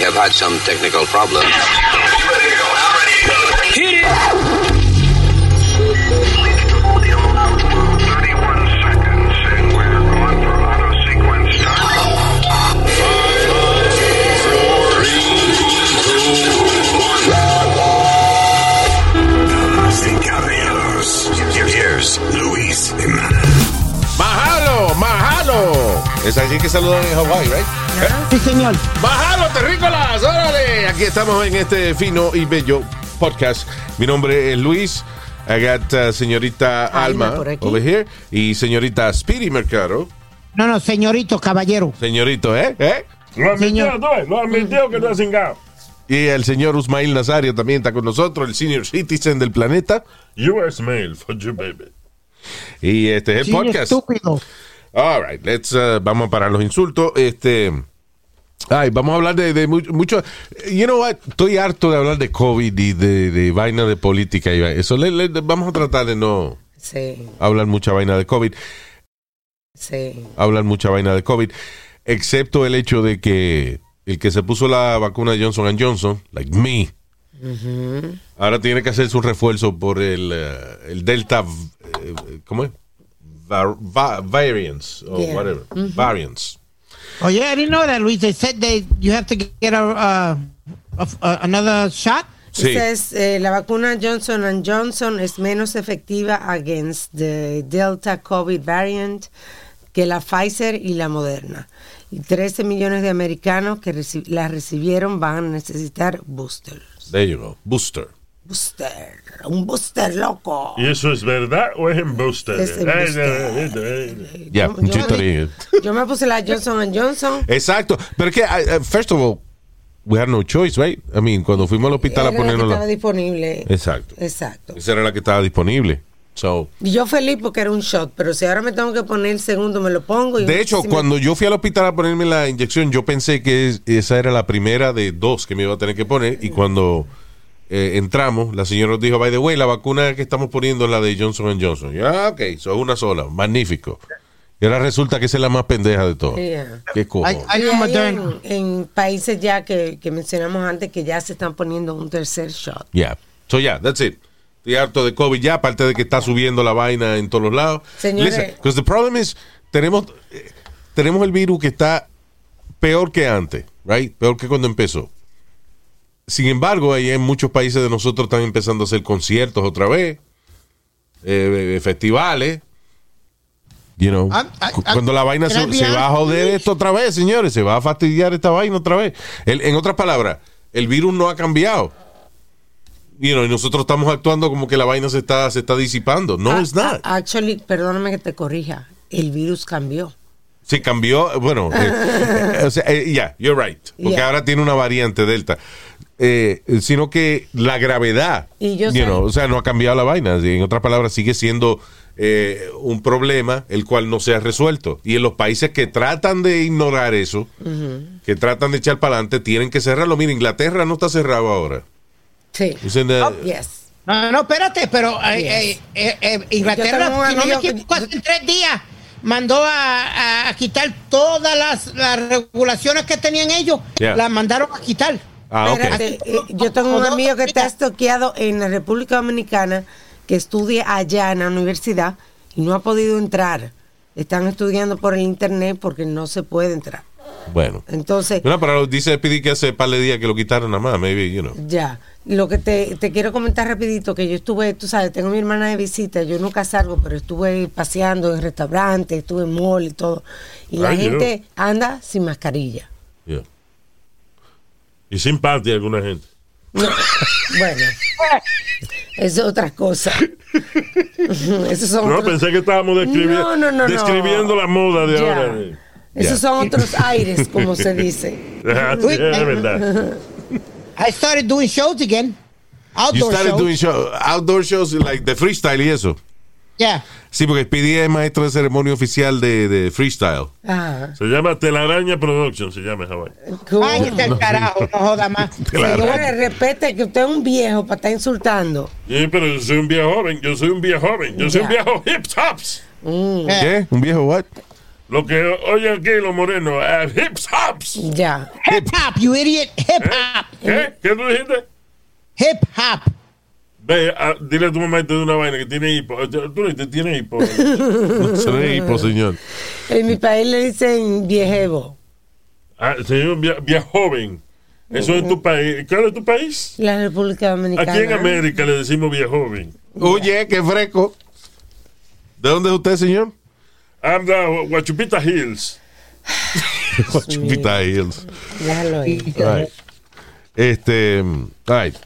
We have had some technical problems. Hit it! Damas y caballeros, here's Luis Jiménez. ¡Mahalo! ¡Mahalo! Es así que saludan en Hawaii, right? Sí, señor. ¡Mahalo, terrícolas! ¡Órale! Aquí estamos en este fino y bello podcast. Mi nombre es Luis. I got uh, señorita Alma Alma por aquí. over here y señorita Speedy Mercado. No, no, señorito, caballero. Señorito, ¿eh? ¿Eh? Lo admitió, lo admitió que no ha cingado. Y el señor Usmail Nazario también está con nosotros, el senior citizen del planeta. US mail for you, baby. Y este es el Sí, podcast. estúpido. All right, let's, uh, vamos a parar los insultos. Este, ay, vamos a hablar de, de mucho, mucho- You know what? Estoy harto de hablar de COVID y de, de vaina de política y eso. Le- le- vamos a tratar de no Sí, hablar mucha vaina de COVID. sí. Hablar mucha vaina de COVID. Excepto el hecho de que el que se puso la vacuna de Johnson Johnson, like me, ahora tiene que hacer su refuerzo por el, eh, el Delta, eh, ¿cómo es? Va- va- variants, o Yeah. whatever. Variants. Oye, I didn't know that, Luis. They said that you have to get a, uh, a- a- another shot. Sí. Esta es, eh, la vacuna Johnson Johnson es menos efectiva against the Delta COVID variant que la Pfizer y la Moderna. Y 13 millones de americanos que reci- la recibieron van a necesitar boosters. There you go. Booster. Booster, un booster loco. ¿Y eso es verdad o es embuste? Es embuste. Ya, Yo- un yo chiste me- ahí. Yo me puse la Johnson Johnson. Exacto. Pero es que, first of all, we had no choice, right? I mean, cuando fuimos al hospital Era a la que ponernos estaba la... disponible. Exacto. Exacto. Esa era la que estaba disponible. So, Y yo feliz porque era un shot, pero si ahora me tengo que poner el segundo, me lo pongo. Y de hecho, si me- cuando yo fui al hospital a ponerme la inyección, yo pensé que es- esa era la primera de dos que me iba a tener que poner. Y cuando eh, entramos, la señora nos dijo, by the way, la vacuna que estamos poniendo es la de Johnson Johnson. Ya, ok, son una sola. Magnífico. Y ahora resulta que esa es la más pendeja de todas. Yeah. Qué Hay un hay en, en países ya que, que mencionamos antes que ya se están poniendo un tercer shot. Yeah. So yeah, that's it. Estoy harto de COVID ya, aparte de que está subiendo la vaina en todos los lados. Señores. because the problem is, tenemos, eh, tenemos el virus que está peor que antes, right? Peor que cuando empezó. Sin embargo, ahí en muchos países de nosotros están empezando a hacer conciertos otra vez, eh, eh, festivales. You know, cu- cuando la vaina se, se va a joder esto otra vez, señores, se va a fastidiar esta vaina otra vez. El- en otras palabras, el virus no ha cambiado. You know, y nosotros estamos actuando como que la vaina se está, se está disipando. No, Ah, es nada. ah, Actually, perdóname que te corrija. El virus cambió. Se cambió, bueno, eh, eh, o sea, eh, yeah, you're right. Porque Yeah. ahora tiene una variante delta. Eh, sino que la gravedad, Y yo you sé- know, o sea, no ha cambiado la vaina. En otras palabras, sigue siendo eh, un problema el cual no se ha resuelto. Y en los países que tratan de ignorar eso, que tratan de echar para adelante, tienen que cerrarlo. Mira, Inglaterra no está cerrado ahora. Sí. In the- Yes. No, no, espérate, pero eh, Yes. eh, eh, eh, Inglaterra, si no me equivoco, hace tres días mandó a, a- a quitar todas las, las regulaciones que tenían ellos, Yeah. las mandaron a quitar. Ah, eh, yo tengo un amigo que está estoqueado en la República Dominicana que estudia allá en la universidad y no ha podido entrar. Están estudiando por el internet porque no se puede entrar. Bueno. Entonces, Bueno, pero dice Pidi que hace par de días que lo quitaron nada más, maybe, you know. ya, lo que te, te quiero comentar rapidito, que yo estuve, tú sabes, tengo a mi hermana de visita, yo nunca salgo, pero estuve paseando en restaurantes, estuve en mall y todo, y la Ay, gente anda sin mascarilla. Yeah. Y sin party alguna gente. Bueno, es otra cosa. Esos son No, otros- pensé que estábamos describi- No, no, no, no. describiendo la moda de ahora. Esos son otros aires, como se dice. Ah, sí, es verdad. I started doing shows again. You Outdoor started shows. doing show, outdoor shows like de freestyle y eso. Yeah. Sí, porque Speedy es maestro de ceremonia oficial de, de freestyle. Ajá. Se llama Telaraña Production, se llama en Hawái. Cool. Váyate al carajo, no joda más. Señores, respete que usted es un viejo para estar insultando. Sí, pero yo soy un viejo joven, yo soy un viejo joven, yo soy un viejo hip hops. Eh, ¿Qué? ¿Un viejo what? Lo que oyen aquí los morenos, eh, hip hops. Ya. Hip hop, you idiot. Hip hop. ¿Qué? ¿Qué tú dijiste? Hip hop. Ve, ah, dile a tu mamá y te dé una vaina que tiene hipo. Tú no dices, tiene hipo. Se ve hipo, señor. En mi país le dicen viejevo. Ah, señor, via joven. Eso es tu país. ¿Cuál es tu país? La República Dominicana. Aquí en América le decimos via joven. Oye, qué fresco. ¿De dónde es usted, señor? I'm the Guachupita Hills. Chupita Hills. Déjalo ahí. Right. Este, right.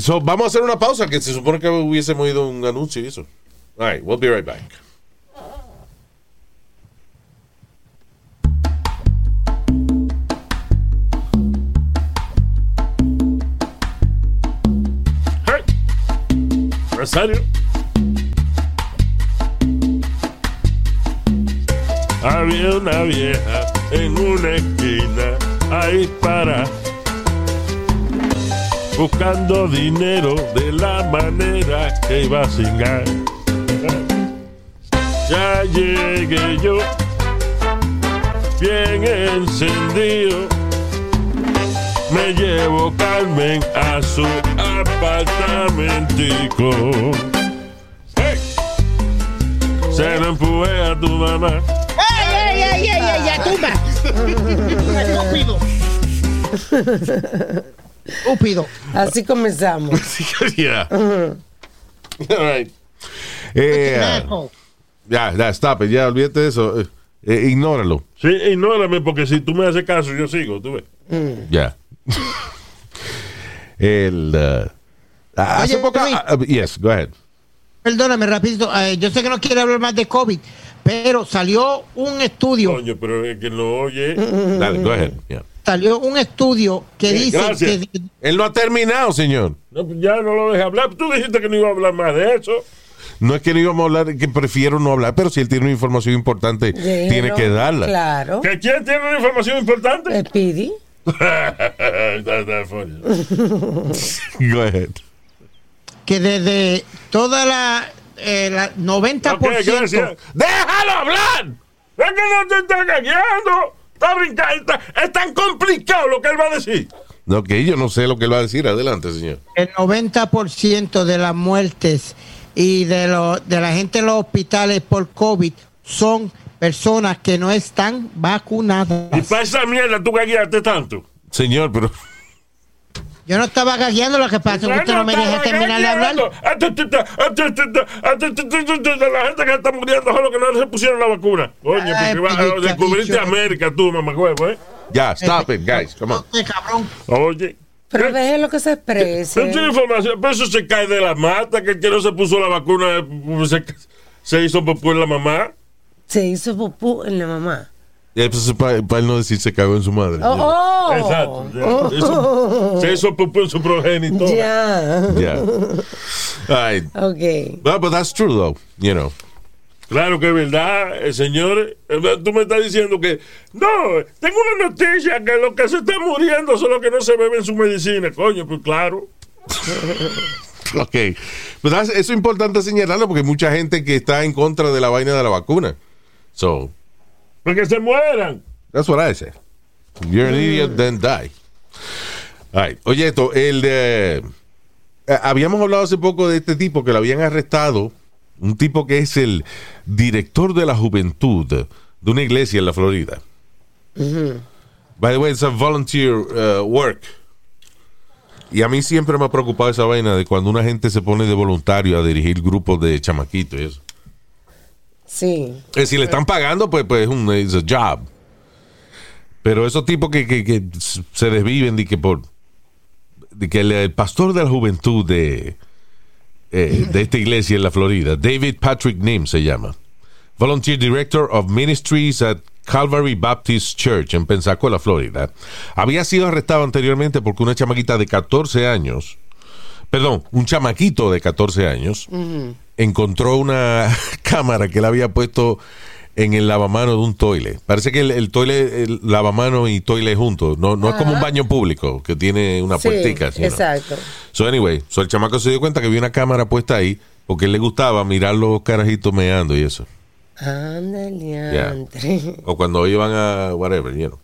So, vamos a hacer una pausa que se supone que hubiésemos ido un anuncio y eso. All right, we'll be right back. Hey. Rosario. Había una vieja en una esquina ahí para buscando dinero de la manera que iba a cingar. Ya llegué yo, bien encendido. Me llevo Carmen a su apartamentico. ¡Hey! Se lo empujé a tu mamá. ¡Ey, ey, ey, ey, ey! ¡Ya tumba! Estúpido. Estúpido. Así comenzamos. yeah. All right. Eh, Asshole. ya, ya, stop it. Ya, olvídate de eso. Eh, eh, ignóralo. Sí, ignórame porque si tú me haces caso yo sigo, tú ves. Ya. El. uh, hace Oye, poco. Ah, yes, go ahead. Perdóname, rapidito. yo sé que no quiere hablar más de COVID, pero salió un estudio, Coño, pero es que lo oye. Dale, go ahead. Yeah. salió un estudio que Sí, dice gracias. que Él no ha terminado, señor. No, pues ya no lo dejes hablar. Tú dijiste que no iba a hablar más de eso. No es que no íbamos a hablar, que prefiero no hablar, pero si él tiene una información importante, tiene que darla. Claro. ¿Que quién tiene una información importante? Speedy. Está funny. Go ahead. que desde toda la, eh, la 90%, Ok, gracias. ¡Déjalo hablar! Es que no te está engañando. Está brincando. Está- es tan complicado lo que él va a decir. No, que yo no sé lo que él va a decir. Adelante, señor. el 90% de las muertes y de, lo, de la gente en los hospitales por COVID son personas que no están vacunadas. Y para esa mierda tú gagueaste tanto. Señor, pero. Yo no estaba gagueando lo que pasa, es que usted no me deja terminar de hablar. La gente que está muriendo solo que no se pusieron la vacuna. Coño, Ay, porque va a pillita, descubrirte bicho. América tú, mamacuevo, ¿eh? Ya, stop it, guys. Come on. Este cabrón. Oye. Pero déjelo que se exprese. Tiene información, pero eso se cae de la mata, que el que no se puso la vacuna pues, se, se hizo popó en la mamá. Se hizo pupú en la mamá. Ya, pues, para, él no decir se cagó en su madre. Oh, oh. Exacto. Se hizo- se hizo en su progenitor. Ya. Ya. All right. Ok. Well, but that's true, though. You know. Claro que es verdad, eh, señor. eh, Tú me estás diciendo que. No, tengo una noticia que los que se están muriendo son los que no se beben su medicina. Coño, pues claro. Ok. But that's- eso es importante señalarlo porque hay mucha gente que está en contra de la vaina de la vacuna. So, Porque se mueran. that's what I say. You're an idiot, then die. All right. Oye, esto, el de. eh, habíamos hablado hace poco de este tipo que lo habían arrestado. Un tipo que es el director de la juventud de una iglesia en la Florida. By the way, it's a volunteer uh, work. Y a mí siempre me ha preocupado esa vaina de cuando una gente se pone de voluntario a dirigir grupos de chamaquitos y eso. Sí. Eh, si le están pagando, pues, pues es un it's job. Pero esos tipos que, que, que se desviven de que por de que el, el pastor de la juventud de, eh, de esta iglesia en la Florida, David Patrick Nim se llama. Volunteer Director of Ministries at Calvary Baptist Church en Pensacola, Florida. Había sido arrestado anteriormente porque una chamaquita de 14 años, perdón, un chamaquito de 14 años, encontró una cámara que él había puesto en el lavamano de un toile. Parece que el, el toile, el lavamano y toile juntos. No, no es como un baño público que tiene una Sí, puertica. exacto. So anyway, so el chamaco se dio cuenta que había una cámara puesta ahí porque él le gustaba mirar los carajitos meando y eso. Ándale, Yeah. O cuando iban a whatever, you know.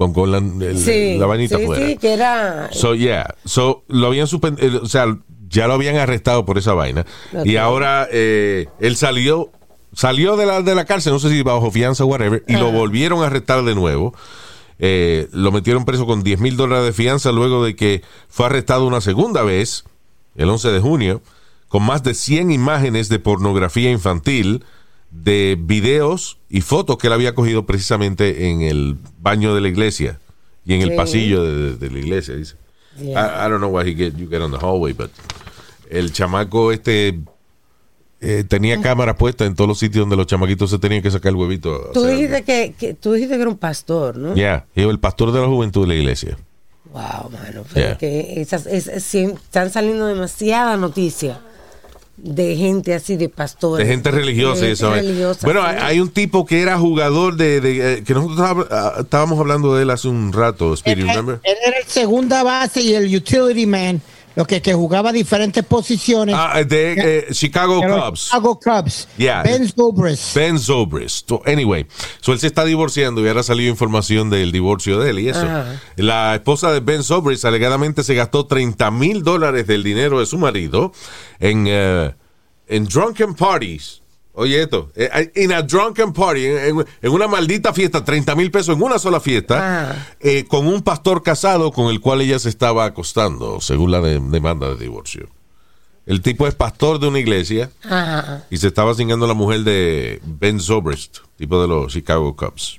Con, con la, el- Sí, la vainita sí, fuera. sí, que era... So, yeah. So, lo habían suspendido, o sea, ya lo habían arrestado por esa vaina. Y ahora eh, él salió salió de la, de la cárcel, no sé si bajo fianza o whatever, y lo Ah. volvieron a arrestar de nuevo. Eh, lo metieron preso con 10 mil dólares de fianza luego de que fue arrestado una segunda vez, el 11 de junio, con más de 100 imágenes de pornografía infantil, de videos y fotos que él había cogido precisamente en el baño de la iglesia y en el Sí. pasillo de, de la iglesia, dice. Yeah. I, I don't know why he get, you get on the hallway, but el chamaco este eh, tenía cámaras puestas en todos los sitios donde los chamaquitos se tenían que sacar el huevito. Tú dijiste que, que- tú dijiste que era un pastor, ¿no? Yeah, y el pastor de la juventud de la iglesia. Wow, mano. pero Yeah. que esas, es- sí, están saliendo demasiadas noticias de gente así, de pastores. De gente religiosa De gente religiosa, Bueno, sí. hay, un tipo que era jugador de, de, eh, que nosotros estábamos, ah, estábamos hablando de él hace un rato, Speedy, Él, remember? él era el segunda base y el utility man, lo que, que jugaba diferentes posiciones. Ah, de eh, Chicago Cubs. Chicago Cubs. Yeah. Ben Zobrist. Ben Zobrist. So, Anyway, so él se está divorciando y ahora ha salido información del divorcio de él y eso. La esposa de Ben Zobrist alegadamente se gastó 30 mil dólares del dinero de su marido en, eh, en drunken parties. Oye esto, eh, en a drunken party, en, una maldita fiesta, 30 mil pesos en una sola fiesta, Ah. eh, con un pastor casado con el cual ella se estaba acostando, según la de- demanda de divorcio. El tipo es pastor de una iglesia y se estaba cingando la mujer de Ben Zobrist, tipo de los Chicago Cubs.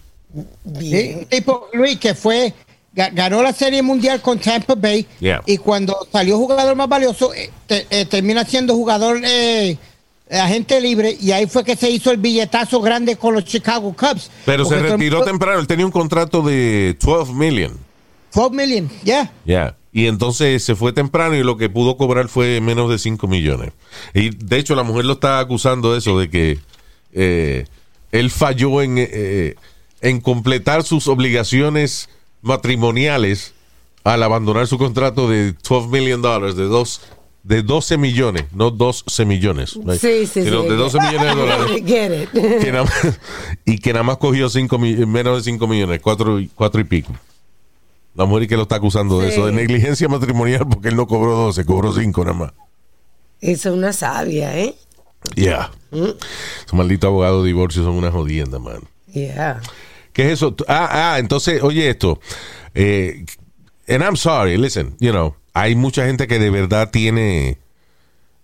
Bien. Un tipo, Luis, que fue, ga- ganó la Serie Mundial con Tampa Bay Yeah. y cuando salió jugador más valioso, eh, te- eh, termina siendo jugador eh, agente libre y ahí fue que se hizo el billetazo grande con los Chicago Cubs. Pero se el retiró temprano, él tenía un contrato de 12 million. 12 million, ya. Ya. Y entonces se fue temprano y lo que pudo cobrar fue menos de 5 millones. Y de hecho la mujer lo está acusando de eso, de que eh, él falló en, eh, en completar sus obligaciones matrimoniales al abandonar su contrato de 12 million dólares, de dos de 12 millones, no 12 millones. right? Sí, sí, Sino sí. de 12 millones de dólares. Get it. que nada más- y que nada más cogió cinco, menos de 5 millones, cuatro, y- cuatro y pico. La mujer que lo está acusando de Sí. eso, de negligencia matrimonial, porque él no cobró 12, cobró 5 nada más. Esa es una sabia, ¿eh? Yeah. Esos malditos abogados de divorcio son una jodienda, man. Yeah. ¿Qué es eso? Ah, ah, entonces, oye esto. Eh, and I'm sorry, listen, you know, hay mucha gente que de verdad tiene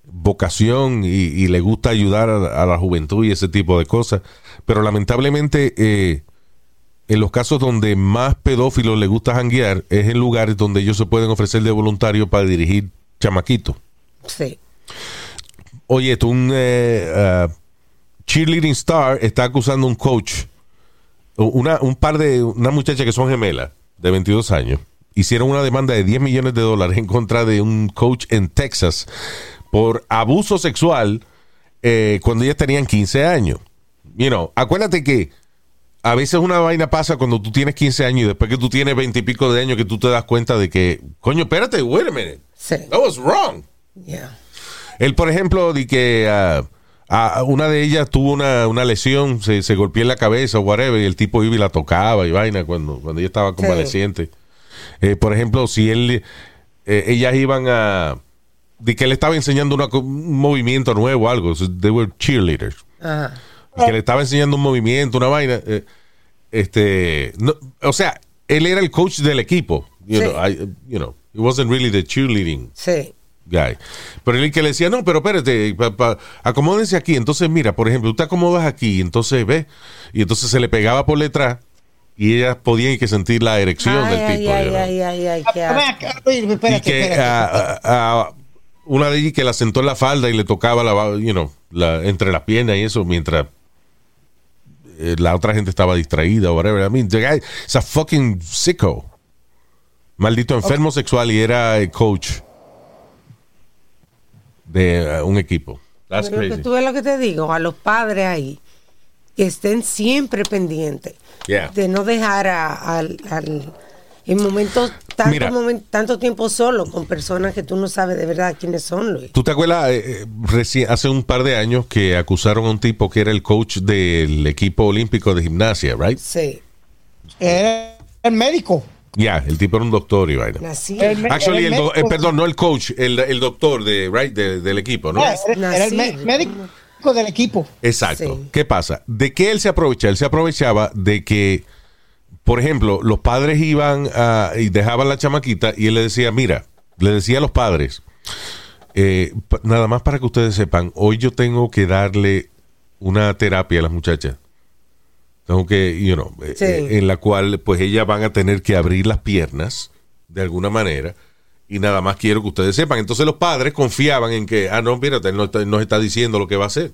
vocación y, y le gusta ayudar a, a la juventud y ese tipo de cosas, pero lamentablemente eh, en los casos donde más pedófilos les gusta janguear es en lugares donde ellos se pueden ofrecer de voluntario para dirigir chamaquitos. Sí. Oye, esto, un eh, ah, cheerleading star está acusando a un coach, una, un par de, una muchacha que son gemelas de 22 años, hicieron una demanda de 10 millones de dólares en contra de un coach en Texas por abuso sexual eh, cuando ellas tenían 15 años. You know, acuérdate que a veces una vaina pasa cuando tú tienes 15 años y después que tú tienes 20 y pico de años que tú te das cuenta de que, coño, espérate, wait a minute, Sí. that was wrong. Yeah. Él, por ejemplo, di que ah, ah, una de ellas tuvo una, una lesión, se, se golpeó en la cabeza o whatever, y el tipo iba y la tocaba y vaina cuando, cuando ella estaba convaleciente. Eh, por ejemplo, si él, eh, ellas iban a, di que él estaba enseñando una un movimiento nuevo o algo, so they were cheerleaders, Ajá. que le estaba enseñando un movimiento, una vaina, eh, este, no- o sea, él era el coach del equipo, you Sí. know, I- you know, it wasn't really the cheerleading Sí. guy. Pero él que le decía, no, pero espérate, pa- pa- acomódense aquí. Entonces, mira, por ejemplo, tú te acomodas aquí, entonces ve, y entonces se le pegaba por detrás y ellas podían que sentir la erección Ay, del ay, tipo. ay, Ah, y que ah, ah, ah, una de ellas que la sentó en la falda y le tocaba la, you know, la, entre las piernas y eso mientras eh, la otra gente estaba distraída o whatever. I mean, the guy is a fucking sicko. Maldito enfermo sexual y era el coach de uh, un equipo. That's Pero que crazy. tú ves lo que te digo, a los padres ahí, que estén siempre pendientes Yeah. de no dejar a- al, al En momentos, tanto, Mira. momen- tanto tiempo solo con personas que tú no sabes de verdad quiénes son, Luis. ¿Tú te acuerdas eh, eh, reci- hace un par de años que acusaron a un tipo que era el coach del equipo olímpico de gimnasia, right? Sí, Era el médico. Ya, el tipo era un doctor y vaina. nací. El Actually, el do- eh, médico. perdón, no el coach, el, el doctor de, right, de- del equipo, ¿no? Era, era el médico del equipo. Exacto. Sí. ¿Qué pasa? ¿De qué él se aprovecha? Él se aprovechaba de que, por ejemplo, los padres iban a- y dejaban la chamaquita y él le decía, mira, le decía a los padres, eh, nada más para que ustedes sepan, hoy yo tengo que darle una terapia a las muchachas. Tengo que, you know, eh, Sí. eh, en la cual pues ellas van a tener que abrir las piernas de alguna manera y nada más quiero que ustedes sepan. Entonces los padres confiaban en que, ah, no, mírate, él no está- nos está diciendo lo que va a hacer.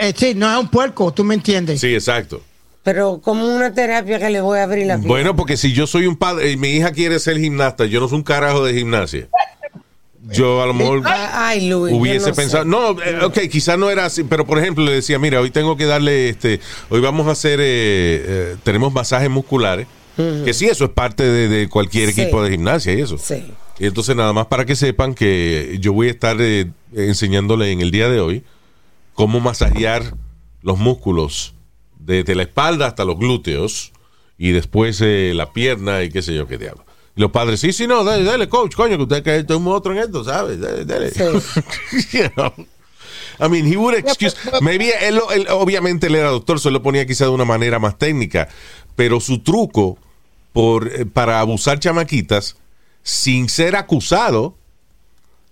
Eh, sí, no es un puerco, tú me entiendes. Sí, exacto. Pero como una terapia que le voy a abrir la. Bueno, porque si yo soy un padre y mi hija quiere ser gimnasta, yo no soy un carajo de gimnasia. Yo a lo mejor Ay, Luis. yo hubiese no sé. pensado, no, eh, ok, quizás no era así, pero por ejemplo le decía, mira, hoy tengo que darle, este, hoy vamos a hacer, eh, eh, tenemos masajes musculares, que sí, eso es parte de, de cualquier Sí. equipo de gimnasia y eso. Sí. Y entonces nada más para que sepan que yo voy a estar eh, enseñándole en el día de hoy cómo masajear los músculos desde la espalda hasta los glúteos y después eh, la pierna y qué sé yo qué diablo. Y los padres, sí, sí, no, dale, dale, coach, coño, que usted que es un otro en esto, ¿sabes? Dale, dale. Sí. You know. I mean, he would excuse. Maybe él, él- obviamente él era doctor, se lo ponía quizá de una manera más técnica, pero su truco por, eh, para abusar chamaquitas sin ser acusado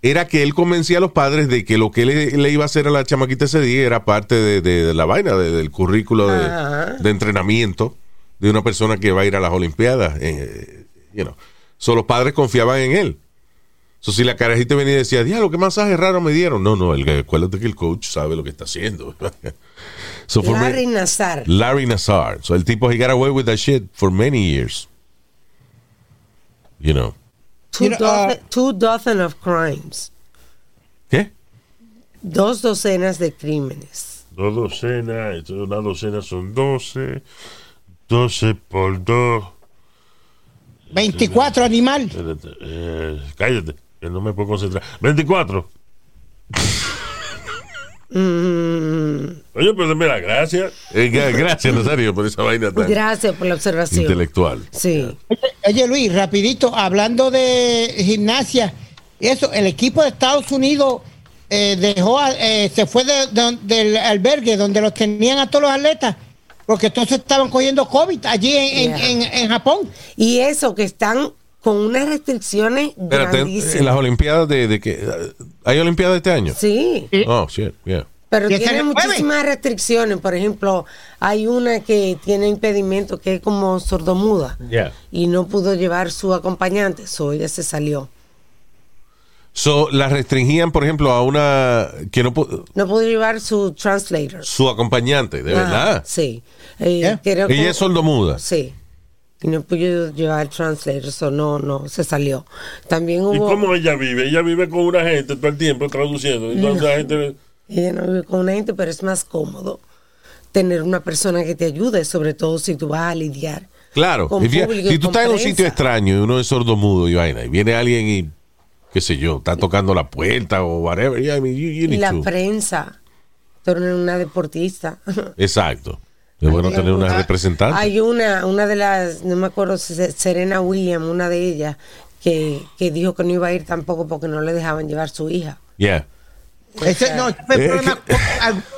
era que él convencía a los padres de que lo que le, le iba a hacer a la chamaquita ese día era parte de, de- de la vaina, de- del currículo de, entrenamiento de una persona que va a ir a las Olimpiadas. eh, you know. So, los padres confiaban en él. So, si la carajita venía y decía, diablo, qué masaje raro me dieron. No, no, el, acuérdate que el coach sabe lo que está haciendo. so, Larry Nazar. Larry Nassar. So, el tipo, he got away with that shit for many years. You know. Two, You know, dozen, uh, two dozen of crimes. ¿Qué? Dos docenas de crímenes. Dos docenas, una docena son doce. Doce por dos. 24 animal. Espérate, eh, cállate, que no me puedo concentrar. 24. Oye, pero mira, gracias. Eh, gra- gracias, Nazario, por esa vaina tan Gracias por la observación. intelectual. Sí. Oye Luis, rapidito, hablando de gimnasia, eso, el equipo de Estados Unidos eh, dejó, a- eh, se fue de- de- del albergue donde los tenían a todos los atletas, porque entonces estaban cogiendo COVID allí en, en- Yeah. en- en Japón. Y eso que están con unas restricciones Espérate, grandísimas. en las Olimpiadas de, de que ¿Hay Olimpiadas este año? Sí. Oh, shit, yeah. Pero tiene muchísimas restricciones. Por ejemplo, hay una que tiene impedimento que es como sordomuda. Yeah. Y no pudo llevar su acompañante. So ella se salió. So, las restringían, por ejemplo, a una que no pu- No pudo llevar su translator. su acompañante, de verdad. Sí. Eh, creo que- Ella es sordomuda. Sí. Y no pudo llevar el translator. So no, no, se salió. También ¿Y hubo. cómo ella vive? Ella vive con una gente todo el tiempo traduciendo. Entonces la gente. Ella no vive con una gente, pero es más cómodo tener una persona que te ayude, sobre todo si tú vas a lidiar. Claro. Con you- público y si tú estás en un sitio extraño y uno es sordomudo y vaina, y viene alguien y, qué sé yo, está tocando la puerta o whatever, yeah, I mean, you, you Y la to. prensa. Tú eres una deportista. Exacto. Es bueno tener una representante. Hay una, una de las, no me acuerdo, si es Serena Williams, una de ellas, que, que dijo que no iba a ir tampoco porque no le dejaban llevar su hija. Yeah. Ese, no, ese fue el Eh, problema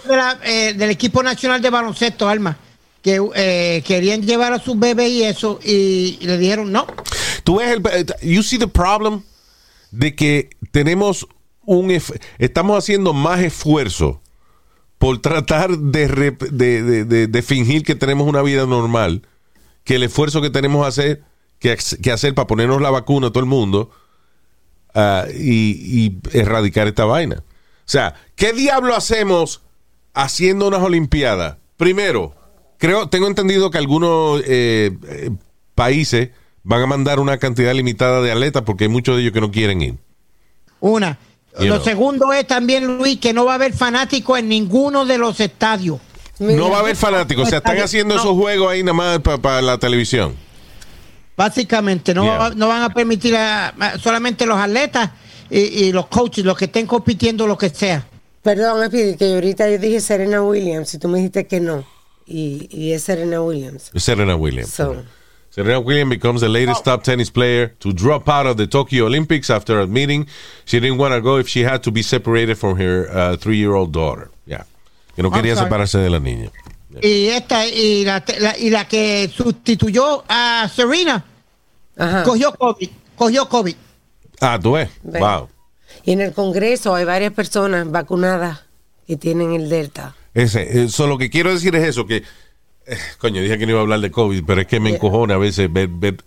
de la- eh, del equipo nacional de baloncesto, Alma, que eh, querían llevar a sus bebés y eso, y, y le dijeron no. Tú ves el. eh, You see the problem de que tenemos un. Estamos haciendo más esfuerzo por tratar de, de, de- de- fingir que tenemos una vida normal que el esfuerzo que tenemos hacer, que, hacer para ponernos la vacuna a todo el mundo ah, y, y erradicar esta vaina. O sea, ¿qué diablo hacemos haciendo unas Olimpiadas? Primero, creo, tengo entendido que algunos eh, eh, países van a mandar una cantidad limitada de atletas porque hay muchos de ellos que no quieren ir. Una. You Lo know. segundo es también, Luis, que no va a haber fanáticos en ninguno de los estadios. No va a haber fanáticos, o sea, están haciendo No. esos juegos ahí nada más para la televisión. Básicamente, no, Yeah. no van a permitir a- a- solamente los atletas y, y los coaches, los que estén compitiendo, lo que sea. Perdón, que ahorita yo dije Serena Williams y tú me dijiste que no. Y, y es Serena Williams. Serena Williams. So, Serena Williams becomes the latest top tennis player to drop out of the Tokyo Olympics after admitting she didn't want to go if she had to be separated from her uh, three-year-old daughter. Yeah. Que no I'm quería sorry. separarse de la niña. Y esta y la, la- y la que sustituyó a Serena ajá. cogió COVID, cogió COVID. Ah, tú ves. Ve. Wow. Y en el Congreso hay varias personas vacunadas que tienen el Delta. Ese, eso, lo que quiero decir es eso, que, eh, coño, dije que no iba a hablar de COVID, pero es que me encojona a veces ver, ver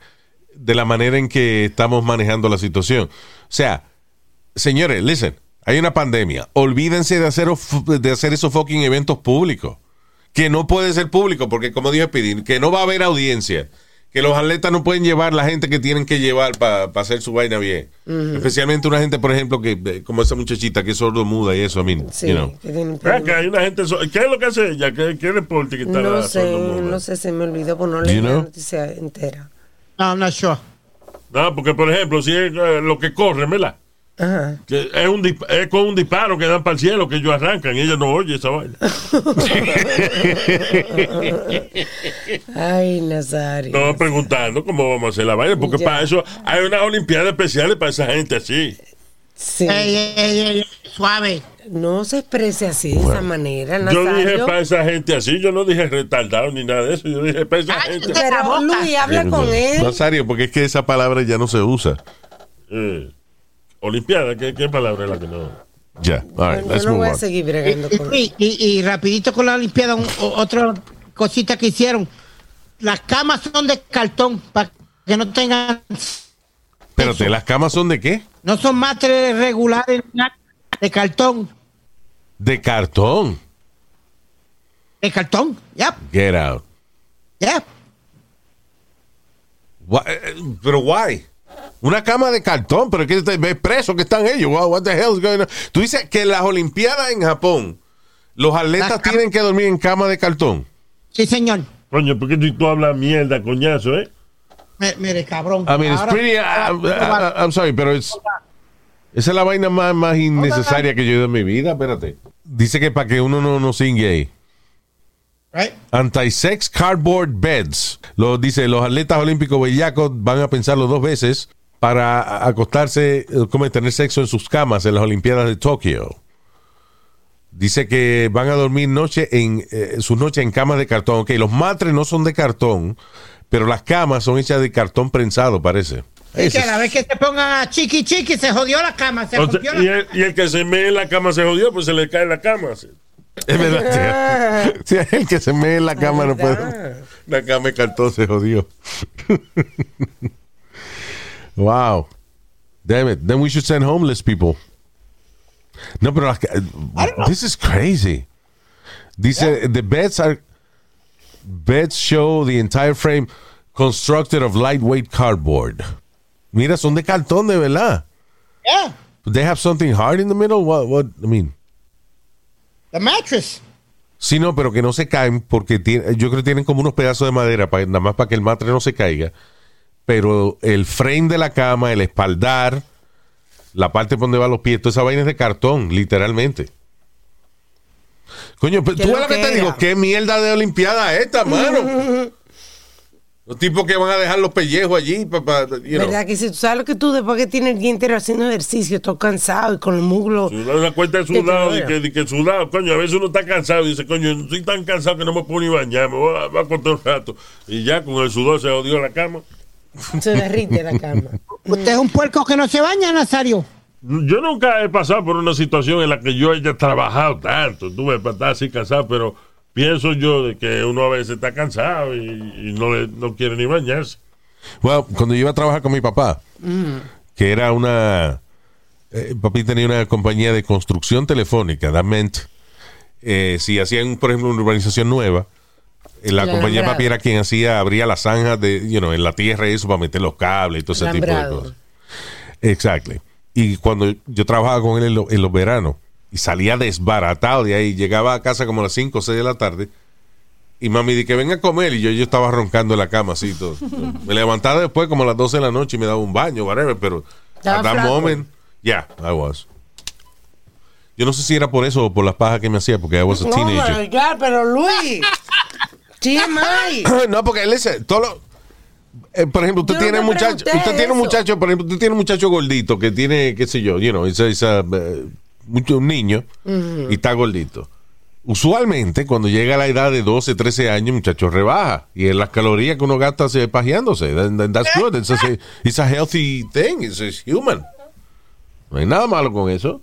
de la manera en que estamos manejando la situación. O sea, señores, listen, hay una pandemia. Olvídense de hacer, de hacer esos fucking eventos públicos. Que no puede ser público, porque como dije Pidín, que no va a haber audiencia. Que los atletas no pueden llevar la gente que tienen que llevar para hacer su vaina bien. Especialmente una gente, por ejemplo, que eh, como esa muchachita que es sordo muda y eso, a mí. Sí, you know. que Ah, hay una gente. so- ¿Qué es lo que hace ella? ¿Qué, qué deporte que está No sé, no sé, se me olvidó por no you la noticia entera. No, I'm not sure. No, porque por ejemplo, si es eh, lo que corre, ¿verdad? Ajá. Que es, un, es con un disparo que dan para el cielo que ellos arrancan y ella no oye esa vaina. Ay, Nazario. Estamos preguntando cómo vamos a hacer la vaina, porque Ya. para eso hay unas olimpiadas especiales para esa gente así. Sí. Ey, ey, ey, ey, suave. No se exprese así de esa manera, Yo dije para esa gente así, yo no dije retardado ni nada de eso, yo dije para esa Ay, gente. Pero. Luis, habla con él. Nazario, porque es que esa palabra ya no se usa. Eh, Olimpiada, ¿qué, ¿qué palabra es la que no? Ya, all right, Yo let's no voy a seguir bregando con Y, y- y rapidito con la Olimpiada, un- otra cosita que hicieron. Las camas son de cartón para que no tengan, Espérate, ¿las camas son de qué? no son materiales regulares, de cartón, De cartón. de cartón. Yep, Get out. yep. Wha- eh, Pero why? Una cama de cartón, pero que ves preso que están ellos. Wow, what the hell is going on? Tú dices que en las Olimpiadas en Japón, los atletas tienen que dormir en cama de cartón. Sí, señor. Coño, ¿por qué tú, tú hablas mierda, coñazo, eh? Me- Mire, cabrón. I mean, it's pretty. uh, uh, uh, I'm sorry, pero es. Esa es la vaina más, más innecesaria que yo he oído en mi vida. Espérate. Dice que para que uno no, no sin gay. Right? Anti-sex cardboard beds. Lo dice, los atletas olímpicos bellacos van a pensarlo dos veces para acostarse, eh, como tener sexo en sus camas en las Olimpiadas de Tokio. Dice que van a dormir noche en eh, sus noches en camas de cartón. Ok, los matres no son de cartón, pero las camas son hechas de cartón prensado, parece. Es que a la vez que se pongan a chiqui chiqui, se jodió la cama, se O sea, rompió la y, el, y el que se mee en la cama se jodió, pues se le cae la cama. Es verdad. Sí, el que se mee en la cama no puede. La cama de cartón se jodió. wow. Damn it. Then we should send homeless people. No, pero this is crazy. Dice the beds are beds show the entire frame constructed of lightweight cardboard. Mira, son de cartón de verdad. Yeah, They have something hard in the middle. What? What? I mean. the mattress. Sí, no, pero que no se caen porque tiene- yo creo que tienen como unos pedazos de madera para, nada más para que el matre no se caiga. Pero el frame de la cama, el espaldar, la parte por donde van los pies, toda esa vaina es de cartón, literalmente. Coño, pero ¿Qué tú ves lo lo que te digo, qué mierda de olimpiada es esta, mano. Los tipos que van a dejar los pellejos allí para, ¿Verdad que si tú sabes lo que tú después que tienes el día entero haciendo ejercicio, todo cansado y con los muslos? Una cuenta de ¿Qué te sudado, de que, de que sudado, coño, a veces uno está cansado y dice, coño, estoy tan cansado que no me puedo ni bañar, me voy a, voy a acostar un rato. Y ya con el sudor se jodió la cama. Se derrite la cama. Usted es un puerco que no se baña, Nazario. Yo nunca he pasado por una situación en la que yo haya trabajado tanto, tuve para estar así cansado, pero pienso yo de que uno a veces está cansado y, y no, le, no quiere ni bañarse. Well, cuando yo iba a trabajar con mi papá, que era una. eh, papi tenía una compañía de construcción telefónica, that meant. eh, si hacían, por ejemplo, una urbanización nueva, la compañía de papi era quien hacía, abría las zanjas de, you know, en la tierra y eso para meter los cables y todo ese tipo de cosas. Exacto. Y cuando yo trabajaba con él en, lo- en los veranos y salía desbaratado de ahí, llegaba a casa como a las 5 o 6 de la tarde Y mami di que venga a comer y yo, yo estaba roncando en la cama así todo. Me levantaba después como a las 12 de la noche y me daba un baño, whatever, pero at that flaco. moment, yeah, I was. Yo no sé si era por eso o por las pajas que me hacía, porque I was a Oh teenager. my God, pero Luis. TMI. no, porque él es todo lo- eh, por ejemplo, usted Yo tiene no muchacho, usted tiene un muchacho, por ejemplo, usted tiene un muchacho gordito que tiene, qué sé yo, you know, uh, un niño y está gordito. Usualmente, cuando llega a la edad de 12, 13 años, el muchacho rebaja. Y es las calorías que uno gasta se pajeándose. Then That's good. It's a, it's a healthy thing. It's, it's human. No hay nada malo con eso.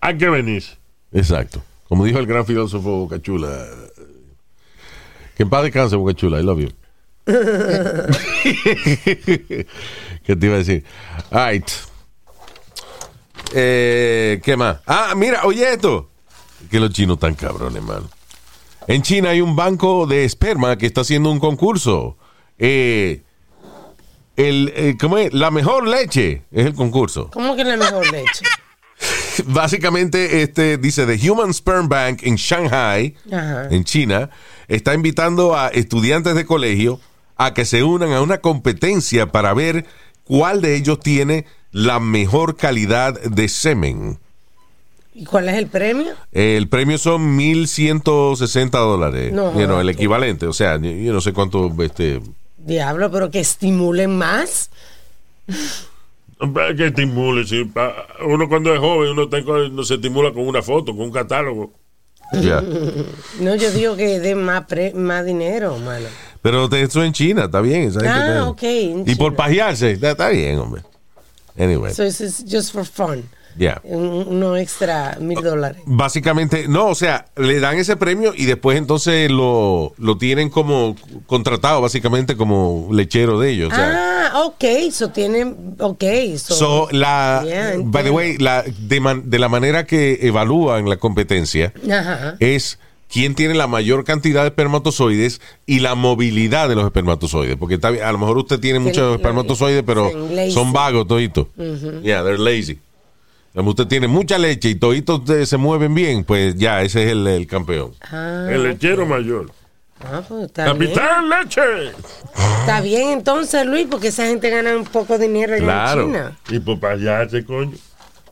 Hay que venir. Exacto. Como dijo el gran filósofo Bocachula. Que en paz descanse, Bocachula. I love you. ¿Qué te iba a decir? All right. Eh, ¿Qué más? Ah, mira, oye esto. Que los chinos están cabrones, mano. En China hay un banco de esperma que está haciendo un concurso. Eh, el, eh, ¿Cómo es? La mejor leche es el concurso. ¿Cómo que la mejor leche? Básicamente, este dice The Human Sperm Bank en Shanghai, Ajá. en China, está invitando a estudiantes de colegio a que se unan a una competencia para ver cuál de ellos tiene la mejor calidad de semen. ¿Y cuál es el premio? El premio son 1.160 dólares, No, you know, el equivalente. O sea, yo yo no sé cuánto, este, Diablo, pero que estimulen más. Que estimule. sí. Pa- Uno cuando es joven, uno, está uno se estimula con una foto, con un catálogo. ya. No, yo digo que den más, pre- más dinero, mano. Pero eso en China, está bien. esa gente Ah, está- ok, Y por China. pajearse, está, está bien, hombre. Anyway, So this is just for fun. Un- Uno extra mil dólares. Básicamente, no, o sea, le dan ese premio y después entonces lo, lo tienen como contratado, básicamente como lechero de ellos. O sea, Ah, ok, so tienen, ok, so, so, la, Yeah, by the way, la, de, man- de la manera que evalúan la competencia Ajá. es quién tiene la mayor cantidad de espermatozoides y la movilidad de los espermatozoides. Porque está a lo mejor usted tiene muchos espermatozoides, pero son vagos toditos. Yeah, they're lazy. Como usted tiene mucha leche y toditos se mueven bien, pues ya, ese es el, el campeón. Ah, El lechero mayor. ah, pues está bien. ¡Capitán Leche! Está bien entonces, Luis, porque esa gente gana un poco de dinero allá Claro. en China. Y por payache, coño.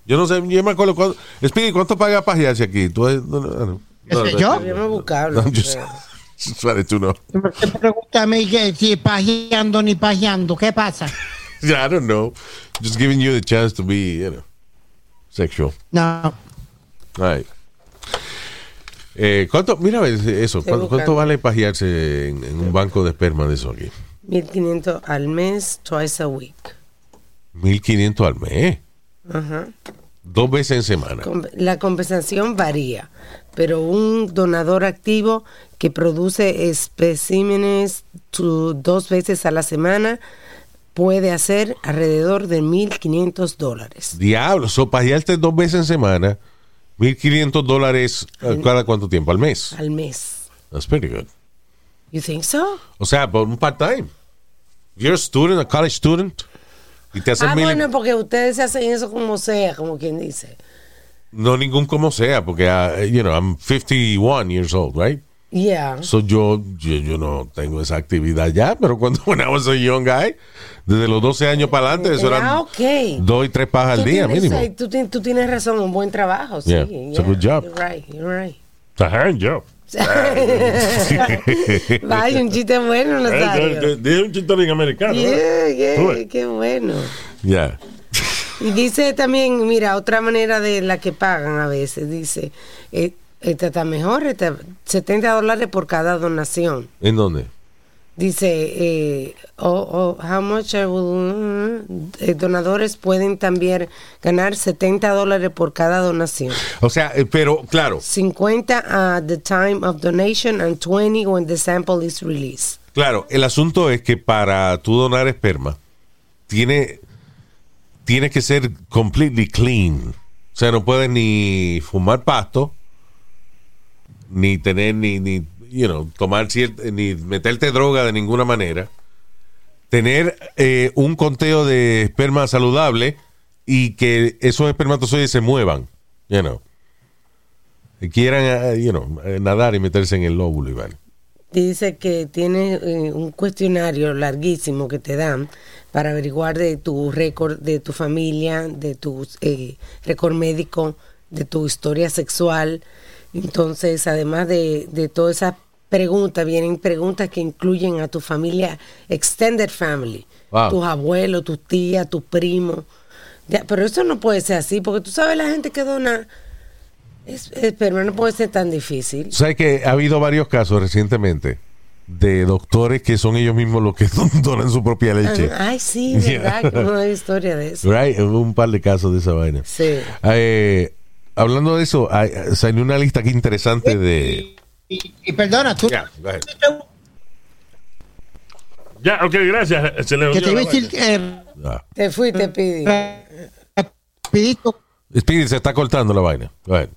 Yo no sé, yo me acuerdo cuánto. Speedy, ¿cuánto paga pajearse aquí? ¿Tú, no, no, no. No, no, ¿Yo? Debemos buscarlo. No, pregunta a mí que si pajeando ni pajeando, ¿qué pasa? Yeah, I don't know. Just giving you the chance to be, you know, sexual. No. Right. Eh, ¿cuánto, mira eso, ¿cuánto, cuánto vale pajearse en, en un banco de esperma de eso aquí? 1500 al mes, twice a week. 1500 al mes. Ajá. Dos veces en semana. La compensación varía, pero un donador activo que produce especímenes dos veces a la semana puede hacer alrededor de 1.500 dólares Diablo, so pajearte dos veces en semana, 1500 dólares cada cuánto tiempo, al mes. al mes. That's pretty good. You think so? O sea, por un part-time. You're a student, a college student, y te hacen Ah, mil- bueno, porque ustedes se hacen eso como sea, como quien dice. no ningún como sea, porque, ah, you know, I'm 51 years old, right? Yeah. So yo, yo, yo no tengo esa actividad ya, pero cuando when I was a young guy, desde los 12 años para adelante, eso Ah, eran ok. dos y tres pajas al día tienes- mínimo. Tú, tú tienes razón, un buen trabajo. Sí, Yeah, it's a good job. You're right, you're right. Ajá, yo. Vaya, un chiste bueno, Nazario. Dije un chiste bien americano. ¿no? Yeah, yeah, qué bueno. Yeah. Y dice también, mira, otra manera de la que pagan a veces, dice, eh, esta está mejor, esta, 70 dólares por cada donación. ¿En dónde? Dice, eh, oh, oh, how much I will- eh, donadores pueden también ganar 70 dólares por cada donación. O sea, eh, pero claro, 50 at the time of donation and 20 when the sample is released. claro, el asunto es que para tú donar esperma, tiene, tiene que ser completely clean. O sea, no puedes ni fumar pasto, ni tener, ni, ni you know, tomar ciert- ni meterte droga de ninguna manera. Tener eh, un conteo de esperma saludable y que esos espermatozoides se muevan, you know. Quieran, eh, you know, eh, nadar y meterse en el lóbulo, Iván. dice que tiene eh, un cuestionario larguísimo que te dan para averiguar de tu récord, de tu familia, de tu eh, récord médico, de tu historia sexual. Entonces, además de, de todas esas preguntas, vienen preguntas que incluyen a tu familia, extended family, Wow. tus abuelos, tus tías, tus primos. Pero eso no puede ser así, porque tú sabes la gente que dona es, esperma no puede ser tan difícil. ¿Sabes que ha habido varios casos recientemente de doctores que son ellos mismos los que donan su propia leche? Ay, sí, verdad, Yeah. que no hay historia de eso. Right, hubo un par de casos de esa vaina. Sí. Eh, hablando de eso, hay- salió una lista aquí interesante de. Y, y perdona, tú. Yeah. Ya, ok, gracias. Se le Que te decir eh, Ah. Te fuiste, Pidi. rapidito. Speedy se está cortando la vaina. Go ahead.